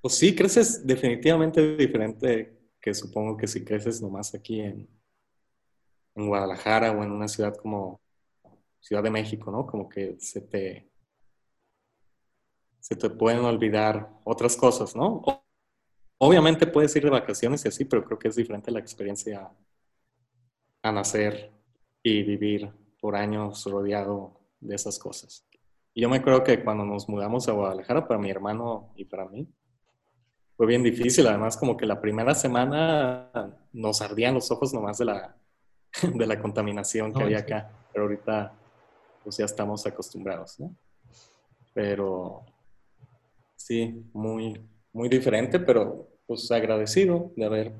pues sí, creces definitivamente diferente que supongo que si creces nomás aquí en, en Guadalajara o en una ciudad como Ciudad de México, ¿no? Como que se te, se te pueden olvidar otras cosas, ¿no? Obviamente puedes ir de vacaciones y así, pero creo que es diferente la experiencia a nacer y vivir por años rodeado de esas cosas. Y yo me acuerdo que cuando nos mudamos a Guadalajara, para mi hermano y para mí, fue bien difícil. Además, como que la primera semana nos ardían los ojos nomás de la, de la contaminación que había acá. Pero ahorita pues ya estamos acostumbrados, ¿no? Pero sí, muy, muy diferente, pero pues agradecido de haber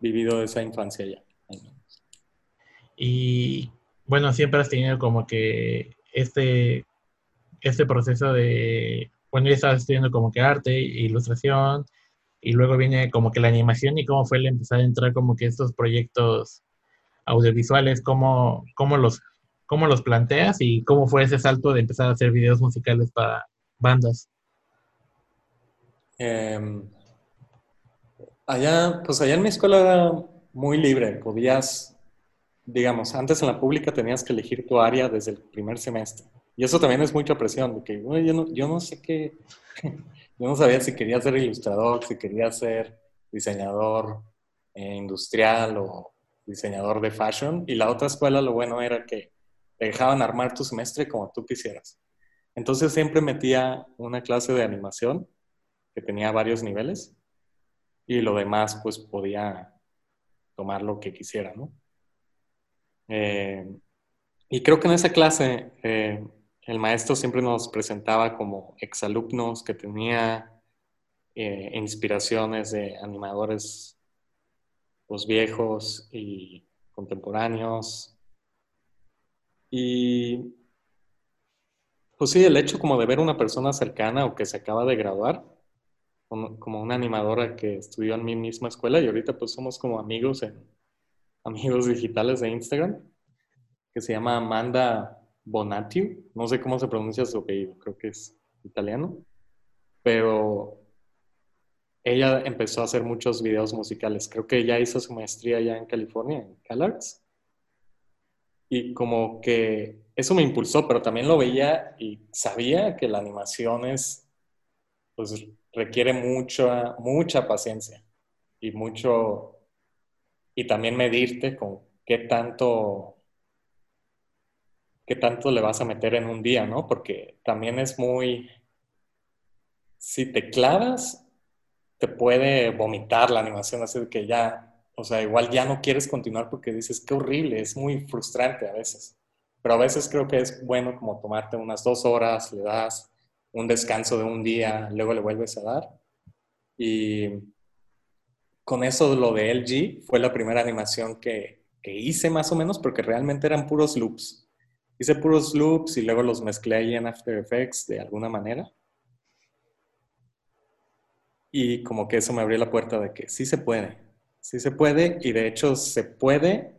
vivido esa infancia ya. Y bueno, siempre has tenido como que este, este proceso de, bueno, ya estabas estudiando como que arte, ilustración, y luego viene como que la animación y cómo fue el empezar a entrar como que estos proyectos audiovisuales, cómo, cómo los cómo los planteas y cómo fue ese salto de empezar a hacer videos musicales para bandas. Em, allá, pues allá en mi escuela era muy libre, podías, digamos, antes en la pública tenías que elegir tu área desde el primer semestre. Y eso también es mucha presión, porque yo, no, yo no sé qué, yo no sabía si quería ser ilustrador, si quería ser diseñador eh, industrial o diseñador de fashion. Y la otra escuela lo bueno era que te dejaban armar tu semestre como tú quisieras. Entonces siempre metía una clase de animación que tenía varios niveles y lo demás pues podía tomar lo que quisiera, ¿no? Eh, y creo que en esa clase eh, el maestro siempre nos presentaba como exalumnos que tenía eh, inspiraciones de animadores pues viejos y contemporáneos y pues sí, el hecho como de ver una persona cercana o que se acaba de graduar, como una animadora que estudió en mi misma escuela y ahorita pues somos como amigos en amigos digitales de Instagram, que se llama Amanda Bonatiu, no sé cómo se pronuncia su apellido, creo que es italiano, pero ella empezó a hacer muchos videos musicales, creo que ella hizo su maestría ya en California, en CalArts, y como que eso me impulsó, pero también lo veía y sabía que la animación es, pues requiere mucha, mucha paciencia y mucho, y también medirte con qué tanto, qué tanto le vas a meter en un día, ¿no? Porque también es muy, si te clavas, te puede vomitar la animación, así que ya, o sea, igual ya no quieres continuar porque dices, qué horrible, es muy frustrante a veces. Pero a veces creo que es bueno como tomarte unas dos horas, le das un descanso de un día, luego le vuelves a dar. Y con eso lo de LG fue la primera animación que, que hice más o menos porque realmente eran puros loops. Hice puros loops y luego los mezclé ahí en After Effects de alguna manera. Y como que eso me abrió la puerta de que sí se puede, sí se puede y de hecho se puede.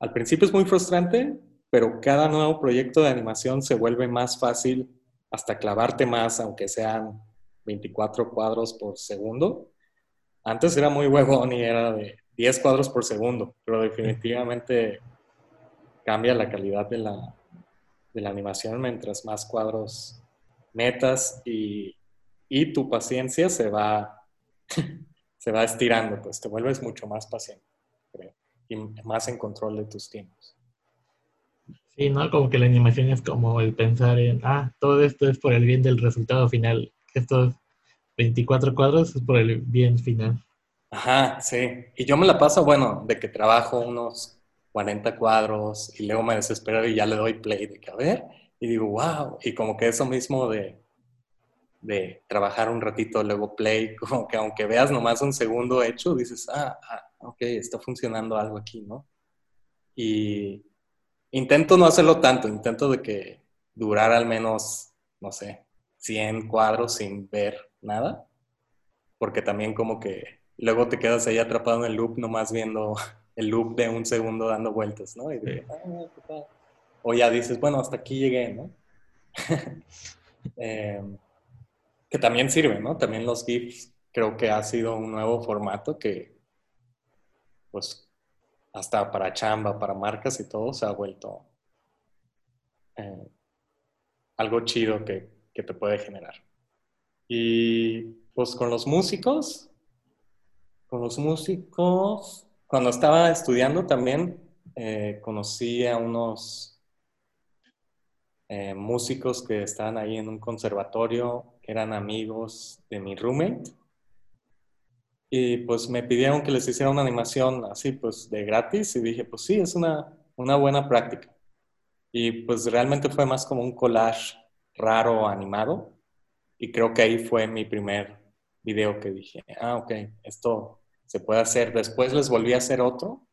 Al principio es muy frustrante, pero cada nuevo proyecto de animación se vuelve más fácil hasta clavarte más, aunque sean 24 cuadros por segundo. Antes era muy huevón y era de 10 cuadros por segundo, pero definitivamente cambia la calidad de la, de la animación mientras más cuadros metas y, y tu paciencia se va, se va estirando, pues te vuelves mucho más paciente, creo, y más en control de tus tiempos. Sí, ¿no? Como que la animación es como el pensar en, ah, todo esto es por el bien del resultado final. Estos 24 cuadros es por el bien final. Ajá, sí. Y yo me la paso, bueno, de que trabajo unos 40 cuadros y luego me desespero y ya le doy play de que a ver y digo, wow. Y como que eso mismo de, de trabajar un ratito, luego play, como que aunque veas nomás un segundo hecho, dices, ah, ah ok, está funcionando algo aquí, ¿no? Y intento no hacerlo tanto, intento de que durar al menos, no sé, 100 cuadros sin ver nada, porque también como que luego te quedas ahí atrapado en el loop, nomás viendo el loop de un segundo dando vueltas, ¿no? Ah, o ya dices, bueno, hasta aquí llegué, ¿no? Em, que también sirve, ¿no? También los GIFs creo que ha sido un nuevo formato que, pues, hasta para chamba, para marcas y todo, se ha vuelto eh, algo chido que, que te puede generar. Y pues con los músicos, con los músicos, cuando estaba estudiando también eh, conocí a unos eh, músicos que estaban ahí en un conservatorio, eran amigos de mi roommate. Y pues me pidieron que les hiciera una animación así, pues de gratis. Y dije, pues sí, es una, una buena práctica. Y pues realmente fue más como un collage raro animado. Y creo que ahí fue mi primer video que dije, ah, ok, esto se puede hacer. Después les volví a hacer otro,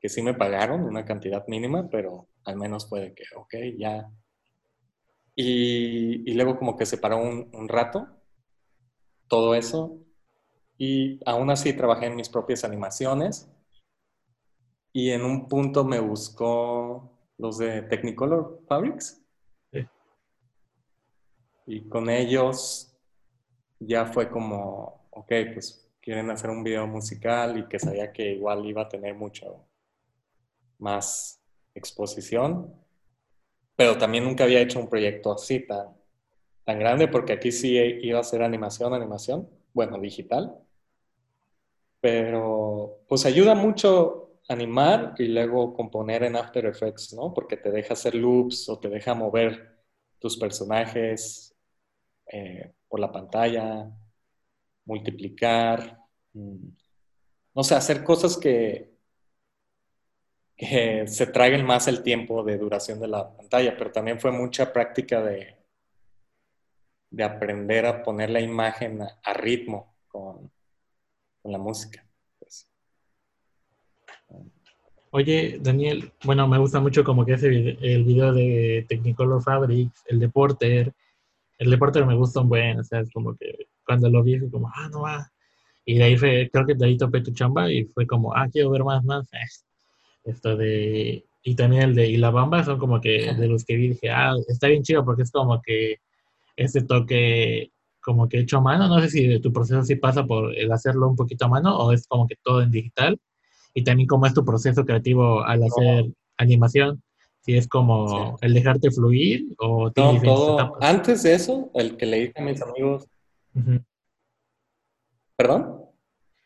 que sí me pagaron una cantidad mínima, pero al menos puede que, ok, ya. Y, luego como que se paró un, un rato todo eso y aún así trabajé en mis propias animaciones y en un punto me buscó los de Technicolor Fabrics. Y con ellos ya fue como, ok, pues quieren hacer un video musical y que sabía que igual iba a tener mucho más exposición, pero también nunca había hecho un proyecto así tan, tan grande porque aquí sí iba a ser animación, animación, bueno, digital, pero pues ayuda mucho animar y luego componer en After Effects, ¿no? Porque te deja hacer loops o te deja mover tus personajes eh, por la pantalla, multiplicar, mm, no sé, hacer cosas que, que se traguen más el tiempo de duración de la pantalla, pero también fue mucha práctica de, de aprender a poner la imagen a, ritmo con, con, la música. Pues. Oye, Daniel, bueno, me gusta mucho como que ese el video de Technicolor Fabrics, el de Porter, el de Porter me gusta un buen, o sea, es como que cuando lo vi fue como, ah, no va. Y de ahí fue, creo que de ahí topé tu chamba y fue como, ah, quiero ver más, más. Esto de, y también el de Y la Bamba son como que de los que vi dije, ah, está bien chido porque es como que este toque como que hecho a mano. No sé si tu proceso sí pasa por el hacerlo un poquito a mano o es como que todo en digital. Y también cómo es tu proceso creativo al hacer animación. Si es como el dejarte fluir o... No, todo. Antes de eso, el que le dije a mis amigos, ¿Perdón?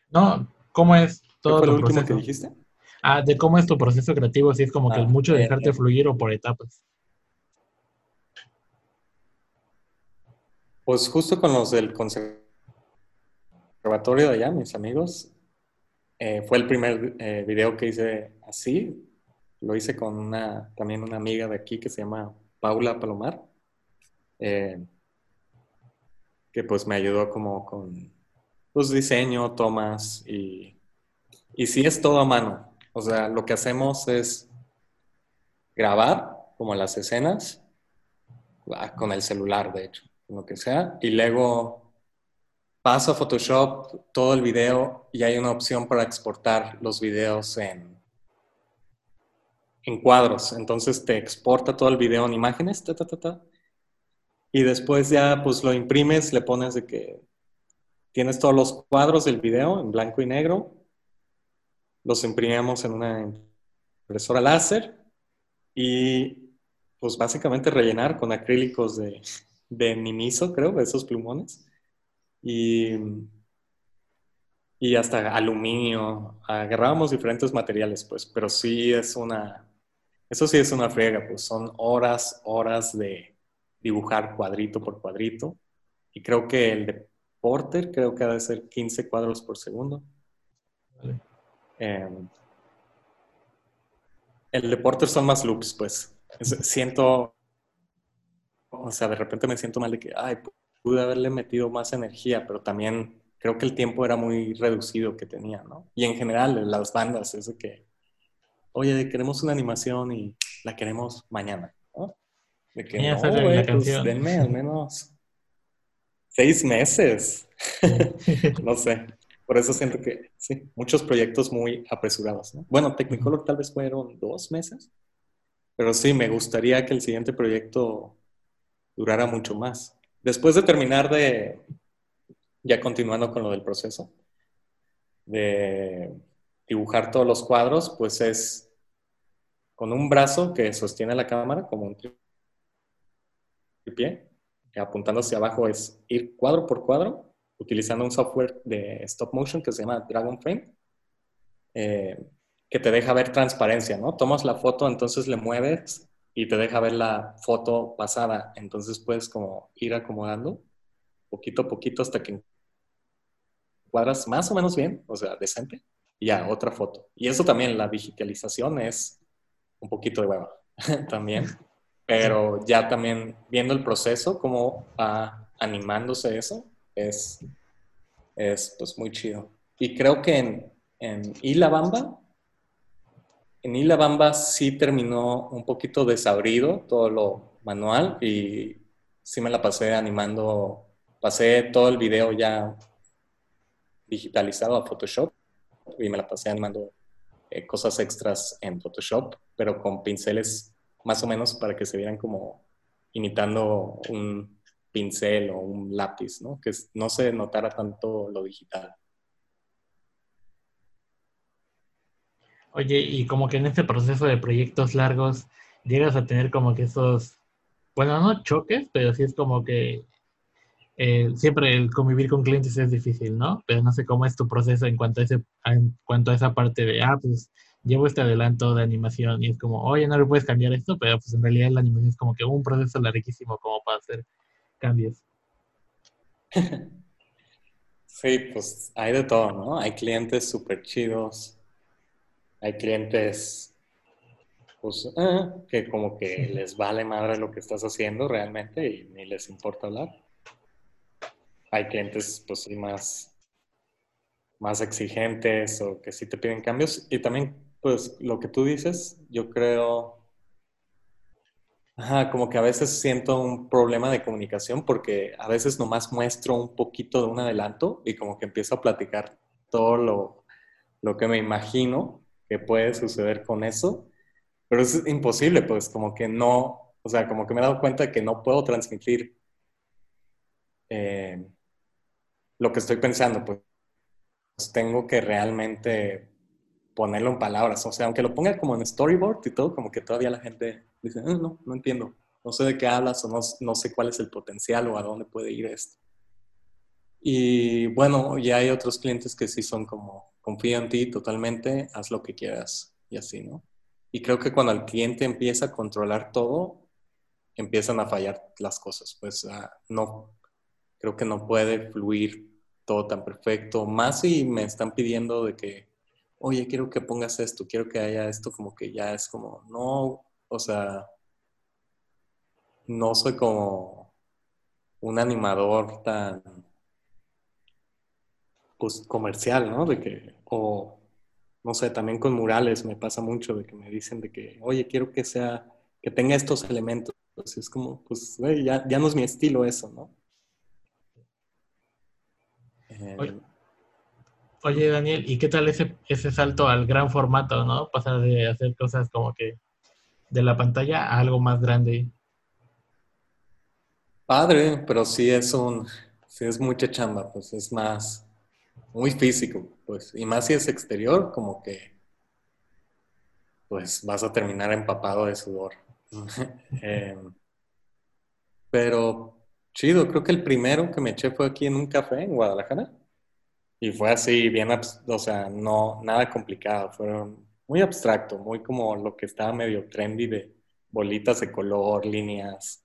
No, ¿cómo es todo? ¿Qué fue último que dijiste? Ah, de cómo es tu proceso creativo, si es como que Ah, es mucho bien, dejarte bien. fluir o por etapas. Pues justo con los del conservatorio de allá, mis amigos, eh, fue el primer eh, video que hice así. Lo hice con una, también una amiga de aquí que se llama Paula Palomar, eh, que pues me ayudó como con pues, diseño, tomas y, y sí es todo a mano. O sea, lo que hacemos es grabar como las escenas ah, con el celular, de hecho, lo que sea, y luego paso a Photoshop todo el video y hay una opción para exportar los videos en, en cuadros. Entonces te exporta todo el video en imágenes, ta, ta, ta, ta, y después ya pues lo imprimes, le pones de que tienes todos los cuadros del video en blanco y negro, los imprimimos en una impresora láser y pues básicamente rellenar con acrílicos de, de Miniso, creo, de esos plumones. Y, y hasta aluminio. Agarrábamos diferentes materiales, pues, pero sí es una, eso sí es una friega, pues son horas, horas de dibujar cuadrito por cuadrito. Y creo que el de Porter creo que ha de ser 15 cuadros por segundo. Vale. Eh, el de Porter son más loops, pues. Es- siento, o sea, de repente me siento mal de que, ay, pude haberle metido más energía, pero también creo que el tiempo era muy reducido que tenía, ¿no? Y en general, las bandas, es de que, oye, queremos una animación y la queremos mañana, ¿no? De que, no, la güey, pues canción". denme al menos seis meses. no sé. Por eso siento que, sí, muchos proyectos muy apresurados, ¿no? Bueno, Technicolor tal vez fueron dos meses, pero sí, me gustaría que el siguiente proyecto durara mucho más. Después de terminar de, ya continuando con lo del proceso, de dibujar todos los cuadros, pues es con un brazo que sostiene la cámara como un tripié, que apuntando hacia abajo es ir cuadro por cuadro, utilizando un software de stop motion que se llama Dragon Frame, eh, que te deja ver transparencia, ¿no? Tomas la foto, entonces le mueves y te deja ver la foto pasada, entonces puedes como ir acomodando poquito a poquito hasta que cuadras más o menos bien, o sea, decente, y ya, otra foto. Y eso también, la digitalización es un poquito de hueva también, pero ya también viendo el proceso, cómo va animándose eso, es, es pues muy chido. Y creo que en, en Isla Bamba, en Isla Bamba sí terminó un poquito desabrido todo lo manual y sí me la pasé animando, pasé todo el video ya digitalizado a Photoshop y me la pasé animando eh, cosas extras en Photoshop, pero con pinceles más o menos para que se vieran como imitando un pincel o un lápiz, ¿no? Que no se notara tanto lo digital. Oye, y como que en este proceso de proyectos largos llegas a tener como que esos, bueno, no choques, pero sí es como que eh, siempre el convivir con clientes es difícil, ¿no? Pero no sé cómo es tu proceso en cuanto a ese, en cuanto a esa parte de, ah, pues llevo este adelanto de animación y es como, oye, no le puedes cambiar esto, pero pues en realidad la animación es como que un proceso larguísimo como para hacer cambios. Sí, pues hay de todo, ¿no? Hay clientes súper chidos, hay clientes, pues, eh, que como que les vale madre lo que estás haciendo realmente y ni les importa hablar. Hay clientes, pues, sí, más, más exigentes o que sí te piden cambios. Y también, pues, lo que tú dices, yo creo, Ajá, como que a veces siento un problema de comunicación porque a veces nomás muestro un poquito de un adelanto y como que empiezo a platicar todo lo, lo que me imagino que puede suceder con eso, pero es imposible, pues como que no, o sea, como que me he dado cuenta de que no puedo transmitir eh, lo que estoy pensando, pues tengo que realmente ponerlo en palabras. O sea, aunque lo ponga como en storyboard y todo, como que todavía la gente dice, "Ah, no, no entiendo. No sé de qué hablas o no, no sé cuál es el potencial o a dónde puede ir esto. Y bueno, ya hay otros clientes que sí son como, confío en ti totalmente, haz lo que quieras. y así, ¿no? Y creo que cuando el cliente empieza a controlar todo, empiezan a fallar las cosas. Pues ah, no, creo que no puede fluir todo tan perfecto. Más si me están pidiendo de que, oye, quiero que pongas esto, quiero que haya esto, como que ya es como, no, o sea, no soy como un animador tan pues, comercial, ¿no? De que, o no sé, también con murales me pasa mucho de que me dicen de que, oye, quiero que sea, que tenga estos elementos. Pues es como, pues, ya, ya no es mi estilo eso, ¿no? Eh, oye, Daniel, ¿y qué tal ese, ese salto al gran formato, no? Pasar de hacer cosas como que de la pantalla a algo más grande. Padre, pero sí es un, sí es mucha chamba, pues es más, muy físico, pues, y más si es exterior, como que, pues vas a terminar empapado de sudor. Em, pero chido, creo que el primero que me eché fue aquí en un café en Guadalajara. Y fue así, bien, o sea, no, nada complicado, fueron muy abstracto, muy como lo que estaba medio trendy de bolitas de color, líneas.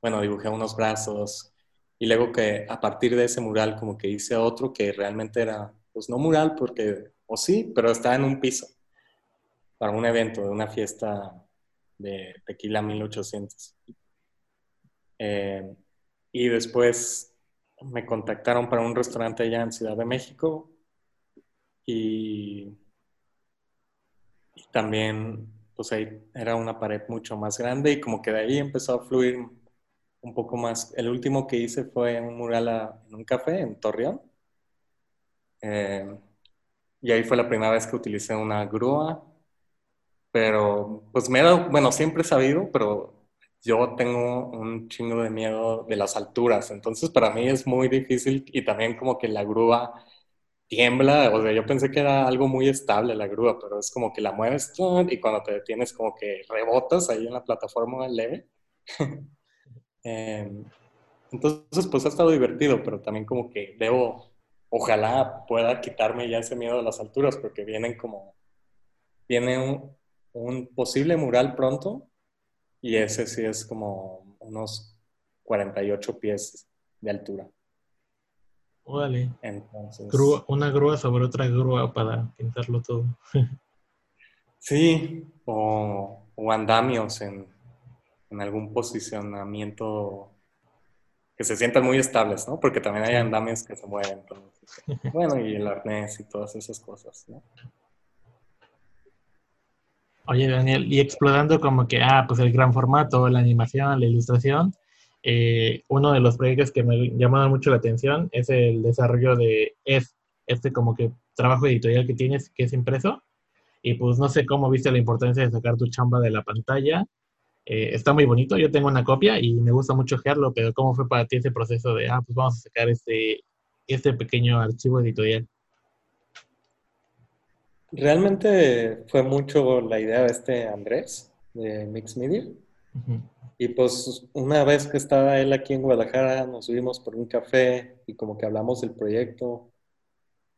Bueno, dibujé unos brazos, y luego que a partir de ese mural como que hice otro que realmente era, pues no mural porque, o sí, pero estaba en un piso para un evento de una fiesta de Tequila 1800. Eh, y después me contactaron para un restaurante allá en Ciudad de México y, también pues ahí era una pared mucho más grande y como que de ahí empezó a fluir un poco más. El último que hice fue un mural en un café en Torreón. Eh, y ahí fue la primera vez que utilicé una grúa. Pero, pues me dado, bueno, siempre he sabido, pero yo tengo un chingo de miedo de las alturas. Entonces, para mí es muy difícil y también como que la grúa tiembla. O sea, yo pensé que era algo muy estable la grúa, pero es como que la mueves y cuando te detienes, como que rebotas ahí en la plataforma leve. Em, entonces, pues ha estado divertido, pero también como que debo, ojalá pueda quitarme ya ese miedo a las alturas, porque vienen como, viene un, un posible mural pronto y ese sí es como unos 48 pies de altura. Vale. Entonces. una grúa sobre otra grúa para pintarlo todo. sí, o, o andamios en, en algún posicionamiento que se sientan muy estables, ¿no? Porque también hay andamios que se mueven. bueno, y el arnés y todas esas cosas, ¿no? Oye, Daniel, y explorando como que, ah, pues el gran formato, la animación, la ilustración, eh, uno de los proyectos que me llamaron mucho la atención es el desarrollo de es, este como que trabajo editorial que tienes, que es impreso. Y pues no sé cómo viste la importancia de sacar tu chamba de la pantalla eh, está muy bonito, yo tengo una copia y me gusta mucho ojearlo, pero ¿cómo fue para ti ese proceso de, ah, pues vamos a sacar este, este pequeño archivo editorial? Realmente fue mucho la idea de este Andrés, de Mix Media. Y pues una vez que estaba él aquí en Guadalajara, nos subimos por un café y como que hablamos del proyecto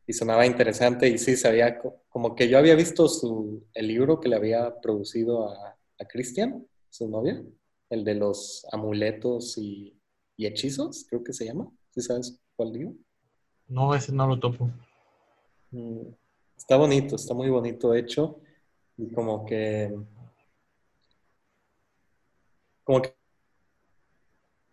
y sonaba interesante y sí, sabía como que yo había visto su, el libro que le había producido a, a Cristian su novia, el de los amuletos y, hechizos, creo que se llama. ¿Sí sabes cuál digo? No, ese no lo topo. Mm, está bonito, está muy bonito hecho. Y como que. Como que,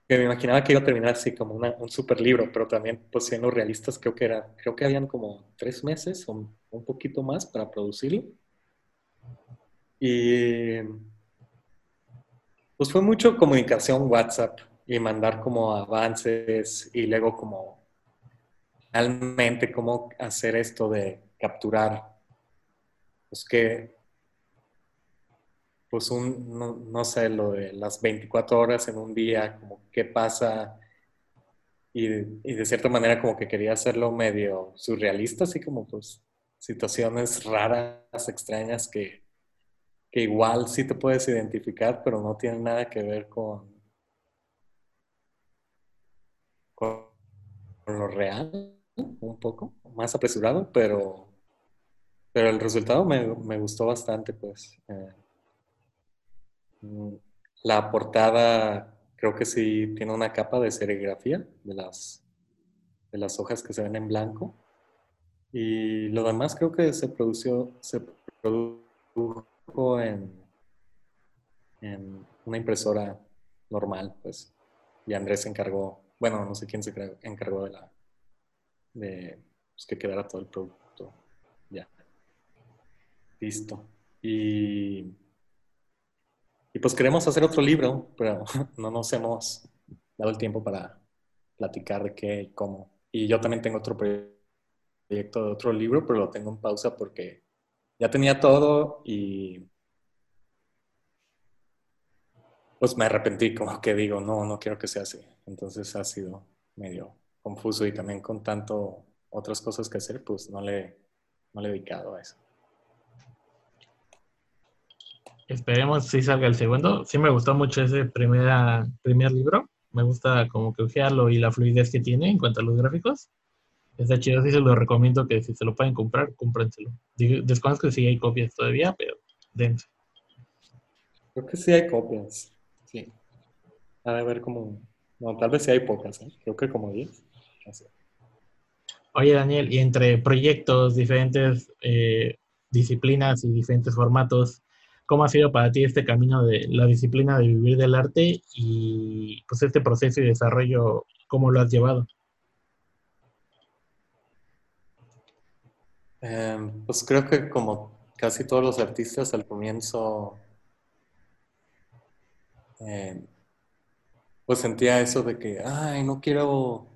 me imaginaba que iba a terminar así como un super libro, pero también, pues siendo realistas, creo que era, creo que habían como tres meses o un poquito más para producirlo. Y pues fue mucho comunicación WhatsApp y mandar como avances y luego como realmente cómo hacer esto de capturar, pues que, pues un, no, sé, lo de las 24 horas en un día, como qué pasa y, y de cierta manera como que quería hacerlo medio surrealista, así como pues situaciones raras, extrañas que que igual sí te puedes identificar, pero no tiene nada que ver con, con, lo real, un poco, más apresurado, pero, pero el resultado me, me gustó bastante, pues. Eh, la portada creo que sí tiene una capa de serigrafía de las, de las hojas que se ven en blanco. Y lo demás creo que se produció, se produjo en, en una impresora normal, pues. Y Andrés se encargó, bueno, no sé quién se encargó de la, de pues, que quedara todo el producto. Ya. Listo. Y, y pues queremos hacer otro libro, pero no nos hemos dado el tiempo para platicar de qué y cómo. Y yo también tengo otro proyecto de otro libro, pero lo tengo en pausa porque ya tenía todo y pues me arrepentí, como que digo, no, no quiero que sea así. Entonces ha sido medio confuso y también con tanto otras cosas que hacer, pues no le, no le he dedicado a eso. Esperemos si salga el segundo. Sí me gustó mucho ese primera, primer libro. Me gusta como que ojearlo y la fluidez que tiene en cuanto a los gráficos. Está chido, sí se lo recomiendo que si se lo pueden comprar, cómprenselo. Desconozco si hay copias todavía, pero dense. Creo que sí hay copias. Sí. A ver cómo. No, tal vez sí hay pocas, ¿eh? Creo que como 10. Oye, Daniel, y entre proyectos, diferentes eh, disciplinas y diferentes formatos, ¿cómo ha sido para ti este camino de la disciplina de vivir del arte y pues este proceso y desarrollo, cómo lo has llevado? Em, pues creo que como casi todos los artistas al comienzo, em, pues sentía eso de que, ay, no quiero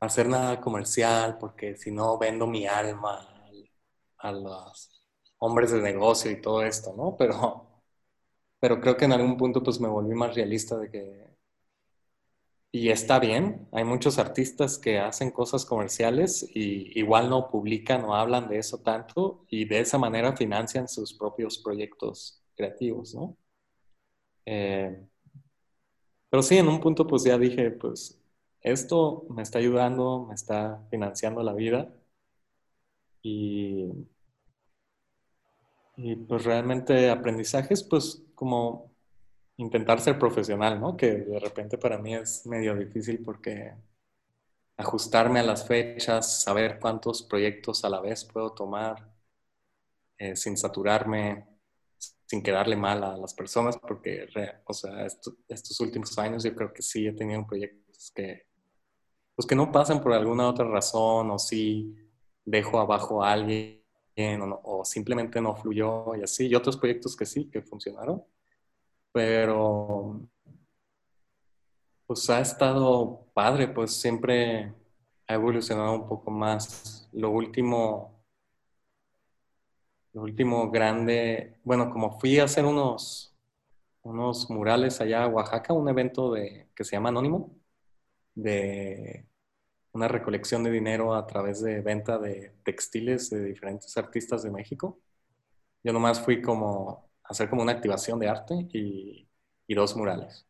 hacer nada comercial porque si no vendo mi alma a los hombres de negocio y todo esto, ¿no? Pero, pero creo que en algún punto pues me volví más realista de que... Y está bien, hay muchos artistas que hacen cosas comerciales y igual no publican o hablan de eso tanto y de esa manera financian sus propios proyectos creativos, ¿no? Eh, pero sí, en un punto pues ya dije, pues esto me está ayudando, me está financiando la vida y, y pues realmente aprendizajes, pues como intentar ser profesional, ¿no? Que de repente para mí es medio difícil porque ajustarme a las fechas, saber cuántos proyectos a la vez puedo tomar eh, sin saturarme, sin quedarle mal a las personas, porque, o sea, estos últimos años yo creo que sí he tenido proyectos que pues que no pasan por alguna otra razón o si dejo abajo a alguien o, simplemente no fluyó y así. Y otros proyectos que sí, que funcionaron. Pero pues ha estado padre, pues siempre ha evolucionado un poco más. Lo último, lo último grande, bueno, como fui a hacer unos, unos murales allá a Oaxaca, un evento de, que se llama Anónimo, de una recolección de dinero a través de venta de textiles de diferentes artistas de México. Yo nomás fui como a hacer como una activación de arte y, dos murales.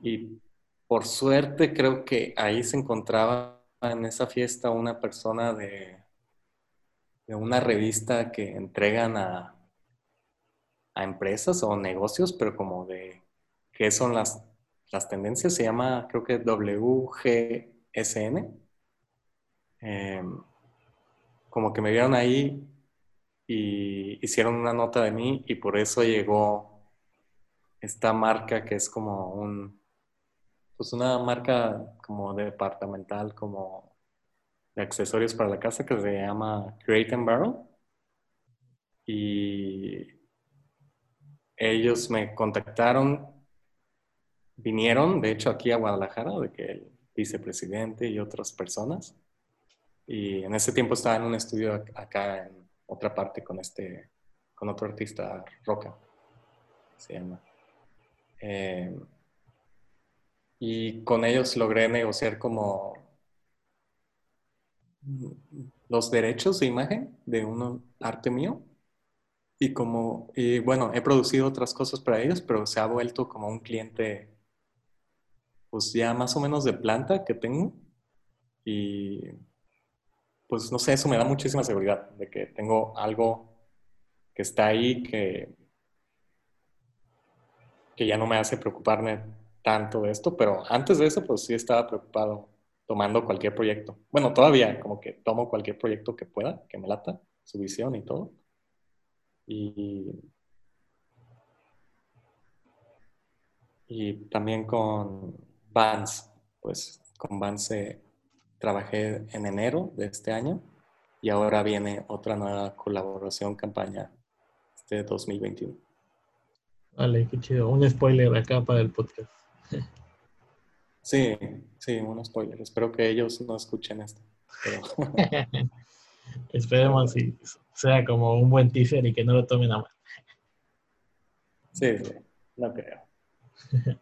Y por suerte creo que ahí se encontraba en esa fiesta una persona de, de una revista que entregan a, a empresas o negocios, pero como de qué son las las tendencias, se llama creo que WGSN. Em, como que me vieron ahí y hicieron una nota de mí y por eso llegó esta marca que es como un, pues una marca como departamental, como de accesorios para la casa que se llama Create and Barrel. Y ellos me contactaron vinieron, de hecho, aquí a Guadalajara, de que el vicepresidente y otras personas. Y en ese tiempo estaba en un estudio acá en otra parte con este, con otro artista, Roca, se llama. Eh, y con ellos logré negociar como los derechos de imagen de un arte mío. Y como, y bueno, he producido otras cosas para ellos, pero se ha vuelto como un cliente pues ya más o menos de planta que tengo. Y, pues no sé, eso me da muchísima seguridad de que tengo algo que está ahí que, que ya no me hace preocuparme tanto de esto, pero antes de eso, pues sí estaba preocupado tomando cualquier proyecto. Bueno, todavía como que tomo cualquier proyecto que pueda, que me lata, su visión y todo. Y, y también con Vans, pues con Vans eh, trabajé en enero de este año y ahora viene otra nueva colaboración, campaña de 2021. Vale, qué chido. Un spoiler acá para el podcast. Sí, sí, un spoiler. Espero que ellos no escuchen esto. Esperemos si sea como un buen teaser y que no lo tomen a mal. Sí, sí, no creo.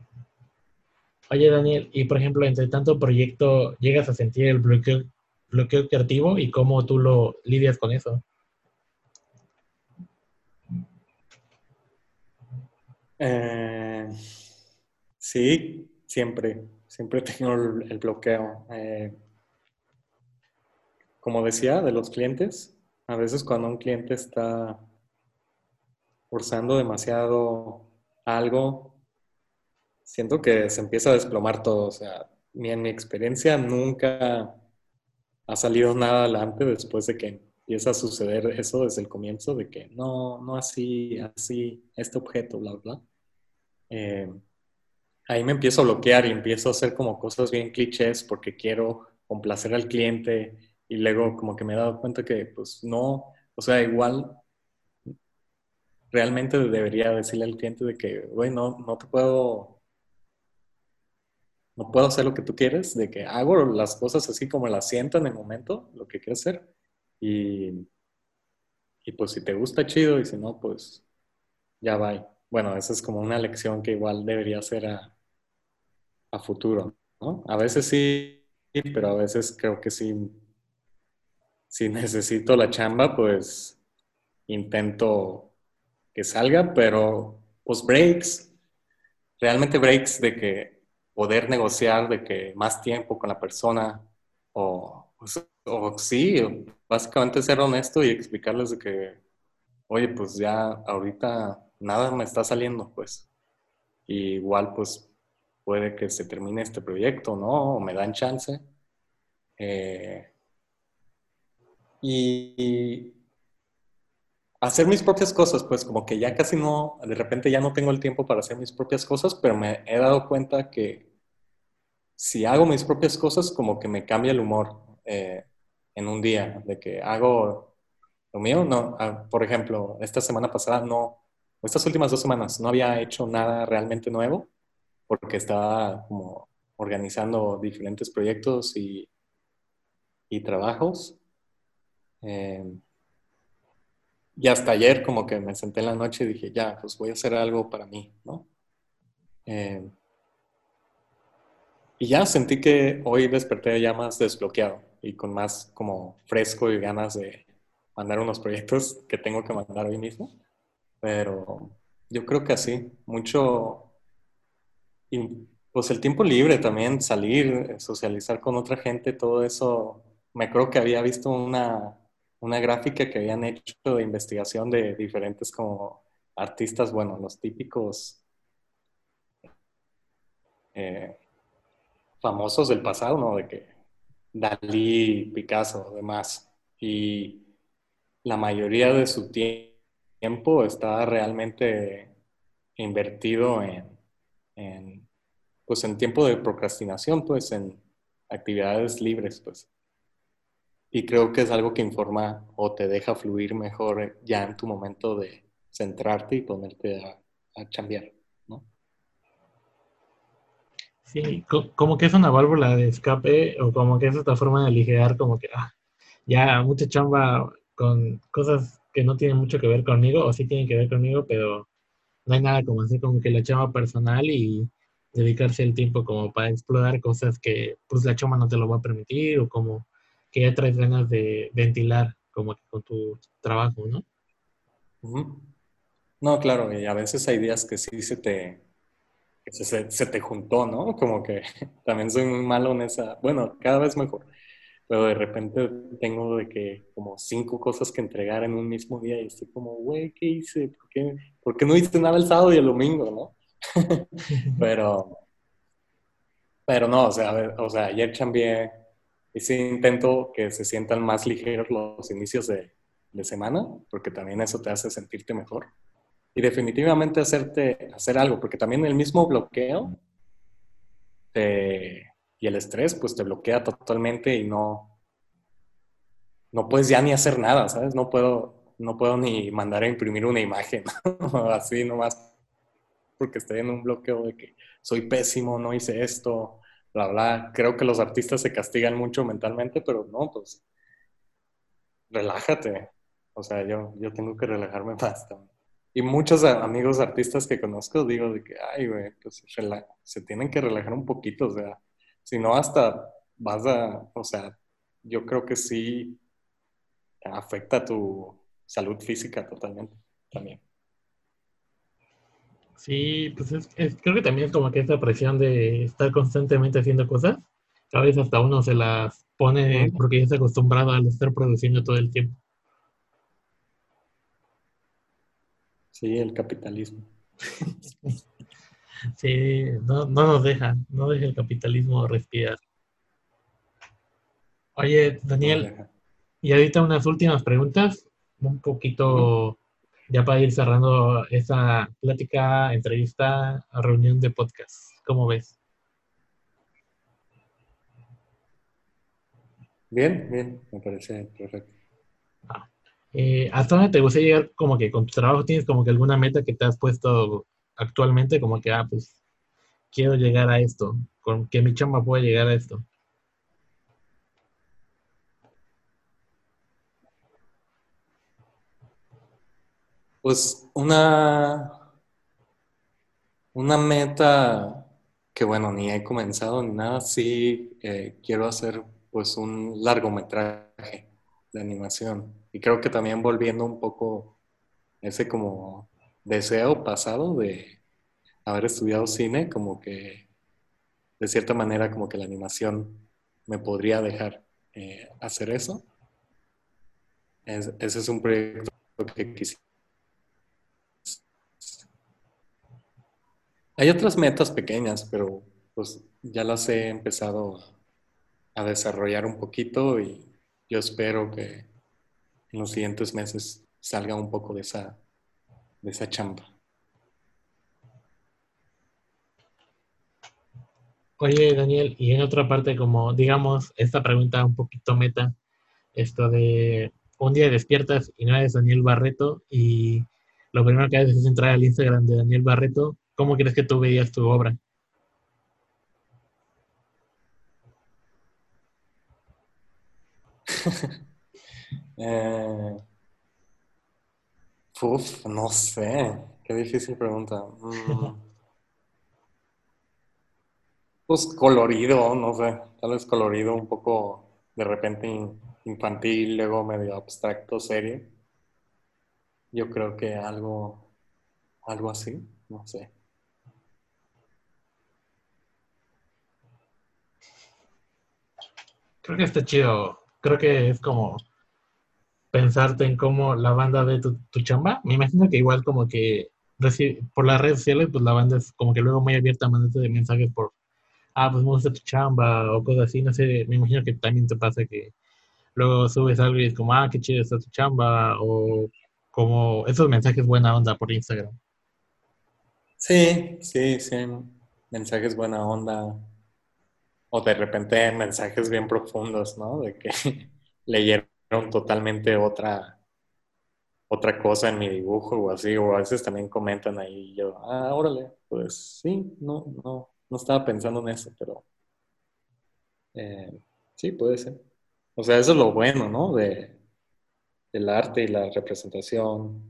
Oye, Daniel, y por ejemplo, entre tanto proyecto, ¿llegas a sentir el bloqueo, bloqueo creativo y cómo tú lo lidias con eso? Eh, sí, siempre siempre tengo el, bloqueo. Eh, como decía, de los clientes, a veces cuando un cliente está forzando demasiado algo, siento que se empieza a desplomar todo. O sea, en mi experiencia nunca ha salido nada adelante después de que empieza a suceder eso desde el comienzo, de que no, no así, así, este objeto, bla, bla. Eh, ahí me empiezo a bloquear y empiezo a hacer como cosas bien clichés porque quiero complacer al cliente y luego como que me he dado cuenta que pues no, o sea, igual realmente debería decirle al cliente de que, güey, no, no te puedo, no puedo hacer lo que tú quieres, de que hago las cosas así como las siento en el momento, lo que quiero hacer y, y pues si te gusta chido y si no, pues ya va. Bueno, esa es como una lección que igual debería hacer a, a futuro, ¿no? A veces sí, pero a veces creo que sí, si necesito la chamba, pues intento que salga, pero pues breaks, realmente breaks de que poder negociar, de que más tiempo con la persona, o, pues, o sí, básicamente ser honesto y explicarles de que, oye, pues ya ahorita nada me está saliendo, pues. igual, pues puede que se termine este proyecto, ¿no? O me dan chance. Eh, y, hacer mis propias cosas, pues como que ya casi no, de repente ya no tengo el tiempo para hacer mis propias cosas, pero me he dado cuenta que si hago mis propias cosas, como que me cambia el humor eh, en un día, de que hago lo mío, no, ah, por ejemplo, esta semana pasada no, estas últimas dos semanas no había hecho nada realmente nuevo porque estaba como organizando diferentes proyectos y, y trabajos. Eh, y hasta ayer como que me senté en la noche y dije, ya, pues voy a hacer algo para mí, ¿no? Eh, y ya sentí que hoy desperté ya más desbloqueado y con más como fresco y ganas de mandar unos proyectos que tengo que mandar hoy mismo. Pero yo creo que así, mucho, y pues el tiempo libre también, salir, socializar con otra gente, todo eso. Me creo que había visto una, una gráfica que habían hecho de investigación de diferentes como artistas, bueno, los típicos eh, famosos del pasado, ¿no? De que Dalí, Picasso, demás. Y la mayoría de su tiempo está realmente invertido en en, pues en tiempo de procrastinación, pues en actividades libres, pues. Y creo que es algo que informa o te deja fluir mejor ya en tu momento de centrarte y ponerte a, a chambear, Sí, como que es una válvula de escape o como que es otra forma de aligerar como que ah, ya mucha chamba con cosas que no tienen mucho que ver conmigo o sí tienen que ver conmigo, pero no hay nada como hacer como que la chama personal y dedicarse el tiempo como para explorar cosas que pues la chama no te lo va a permitir o como que ya traes ganas de ventilar como que con tu trabajo, ¿no? No, claro, y a veces hay días que sí se te, se, se, te juntó, ¿no? Como que también soy muy malo en esa, bueno, cada vez mejor, pero de repente tengo de que como cinco cosas que entregar en un mismo día y estoy como, güey, ¿qué hice? ¿Por qué, ¿Por qué no hice nada el sábado y el domingo, no? pero, pero no, o sea, a ver, o sea, ayer cambié ese intento que se sientan más ligeros los inicios de, de semana, porque también eso te hace sentirte mejor. Y definitivamente hacerte, hacer algo, porque también el mismo bloqueo y el estrés, pues te bloquea totalmente y no, no puedes ya ni hacer nada, ¿sabes? No puedo, no puedo ni mandar a imprimir una imagen, así nomás, porque estoy en un bloqueo de que soy pésimo, no hice esto, bla, bla. Creo que los artistas se castigan mucho mentalmente, pero no, pues relájate. O sea, yo, yo tengo que relajarme bastante. Y muchos amigos artistas que conozco digo de que, ay, güey, pues se tienen que relajar un poquito, o sea, si no hasta vas a, o sea, yo creo que sí afecta tu salud física totalmente también. Sí, pues es, creo que también es como que esa presión de estar constantemente haciendo cosas, a veces hasta uno se las pone porque ya está acostumbrado a estar produciendo todo el tiempo. Sí, el capitalismo. sí, no, no nos deja, no deja el capitalismo respirar. Oye, Daniel, y ahorita unas últimas preguntas, un poquito ya para ir cerrando esa plática, entrevista, reunión de podcast. ¿Cómo ves? Bien, bien, me parece perfecto. Eh, ¿Hasta dónde te gustaría llegar como que con tu trabajo? ¿Tienes como que alguna meta que te has puesto actualmente? Como que, ah, pues quiero llegar a esto, con que mi chamba pueda llegar a esto. Pues una, una meta que bueno, ni he comenzado ni nada, sí eh, quiero hacer pues un largometraje de animación. Y creo que también volviendo un poco ese como deseo pasado de haber estudiado cine, como que de cierta manera como que la animación me podría dejar eh, hacer eso. ese es un proyecto que quisiera. Hay otras metas pequeñas, pero pues ya las he empezado a desarrollar un poquito y yo espero que en los siguientes meses salga un poco de esa, de esa chamba. Oye, Daniel, y en otra parte, como digamos, esta pregunta un poquito meta, esto de un día despiertas y no eres Daniel Barreto y lo primero que haces es entrar al Instagram de Daniel Barreto, ¿cómo crees que tú veías tu obra? Eh, uf, no sé. Qué difícil pregunta. Mm. Pues colorido, no sé. Tal vez colorido, un poco de repente infantil, luego medio abstracto, serio. Yo creo que algo, algo así, no sé. Creo que está chido. Creo que es como pensarte en cómo la banda ve tu, chamba. Me imagino que igual como que por las redes sociales, pues la banda es como que luego muy abierta a mandarte mensajes por, ah, pues me gusta tu chamba o cosas así. No sé, me imagino que también te pasa que luego subes algo y es como, ah, qué chido está tu chamba o como esos mensajes buena onda por Instagram. Sí, sí, sí. Mensajes buena onda. O de repente mensajes bien profundos, ¿no? De que leyeron totalmente otra, otra cosa en mi dibujo o así, o a veces también comentan ahí y yo, ah, órale, pues sí, no, no, no estaba pensando en eso, pero eh, sí, puede ser. O sea, eso es lo bueno, ¿no? De, del arte y la representación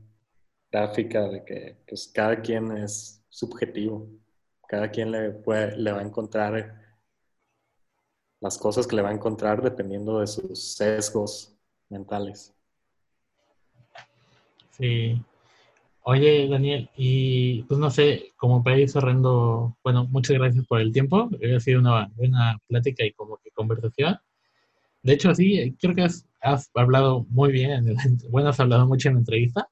gráfica, de que pues cada quien es subjetivo, cada quien le, puede, le va a encontrar las cosas que le va a encontrar dependiendo de sus sesgos mentales. Sí. Oye, Daniel, y pues no sé, como para ir cerrando, bueno, muchas gracias por el tiempo. Ha sido una buena plática y como que conversación. De hecho, sí, creo que has, has hablado muy bien, bueno, has hablado mucho en la entrevista.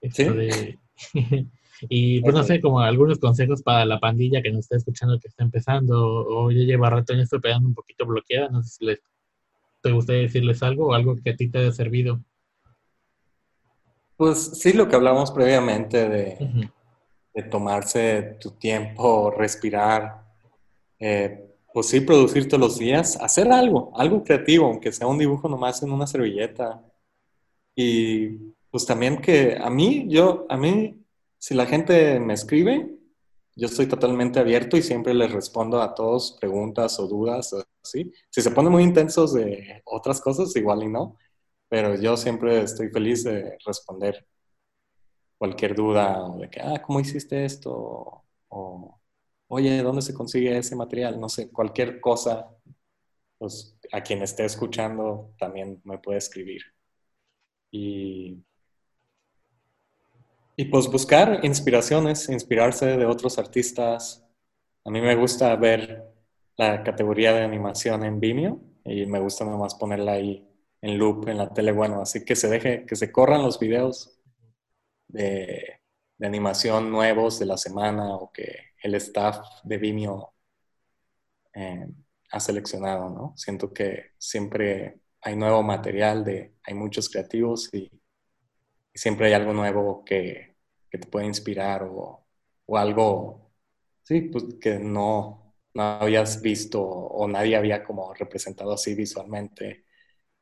Esto de- y pues no sé, como algunos consejos para la pandilla que nos está escuchando, que está empezando, o ya lleva rato en esto pegando un poquito bloqueada, no sé si les, te gustaría decirles algo o algo que a ti te haya servido. Pues sí, lo que hablamos previamente de, de tomarse tu tiempo, respirar, eh, pues sí, producir todos los días, hacer algo, algo creativo, aunque sea un dibujo nomás en una servilleta. Y pues también que a mí, yo, a mí, si la gente me escribe, yo estoy totalmente abierto y siempre les respondo a todos preguntas o dudas, Si se ponen muy intensos de otras cosas, igual y no, pero yo siempre estoy feliz de responder cualquier duda o de que, ah, ¿cómo hiciste esto? O, oye, ¿dónde se consigue ese material? No sé, cualquier cosa, pues a quien esté escuchando también me puede escribir. Y, y pues buscar inspiraciones, inspirarse de otros artistas. A mí me gusta ver la categoría de animación en Vimeo y me gusta nomás ponerla ahí en loop en la tele, bueno, así que se deje, que se corran los videos de, de animación nuevos de la semana o que el staff de Vimeo eh, ha seleccionado, ¿no? Siento que siempre hay nuevo material, de, hay muchos creativos y, y siempre hay algo nuevo que, que te puede inspirar o, o algo, sí, pues que no, no habías visto o nadie había como representado así visualmente.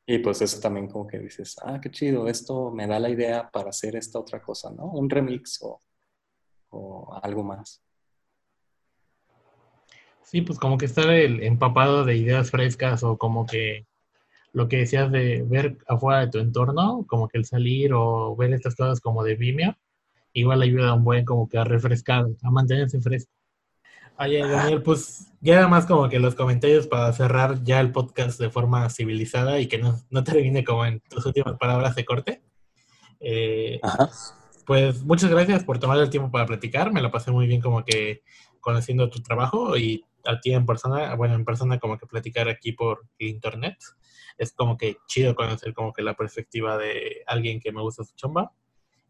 Y pues eso también como que dices, ah, qué chido, esto me da la idea para hacer esta otra cosa, ¿no? Un remix o, o algo más. Sí, pues como que estar el empapado de ideas frescas o como que lo que decías de ver afuera de tu entorno, como que el salir o ver estas cosas como de Vimeo, igual ayuda un buen como que a refrescar, a mantenerse fresco. Oye, Daniel, pues ya nada más como que los comentarios para cerrar ya el podcast de forma civilizada y que no, no termine como en tus últimas palabras de corte. Eh, Ajá. pues muchas gracias por tomar el tiempo para platicar. Me la pasé muy bien como que conociendo tu trabajo y a ti en persona, bueno, en persona como que platicar aquí por internet. Es como que chido conocer como que la perspectiva de alguien que me gusta su chamba.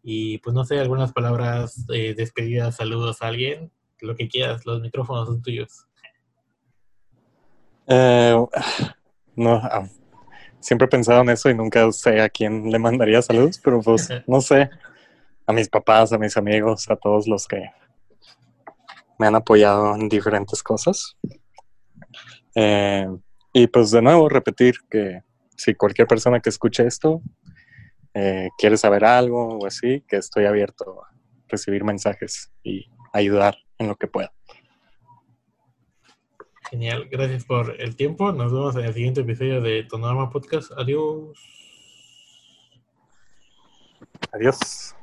Y pues no sé, algunas palabras de despedida, saludos a alguien, lo que quieras, los micrófonos son tuyos. Eh, no, ah, siempre he pensado en eso y nunca sé a quién le mandaría saludos, pero pues no sé, a mis papás, a mis amigos, a todos los que me han apoyado en diferentes cosas. Eh, y pues de nuevo repetir que si cualquier persona que escuche esto eh, quiere saber algo o así, que estoy abierto a recibir mensajes y ayudar en lo que pueda. Genial, gracias por el tiempo. Nos vemos en el siguiente episodio de Tonorama Podcast. Adiós. Adiós.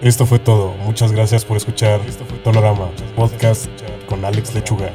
Esto fue todo. Muchas gracias por escuchar Tonorama Podcast con Alex Lechuga.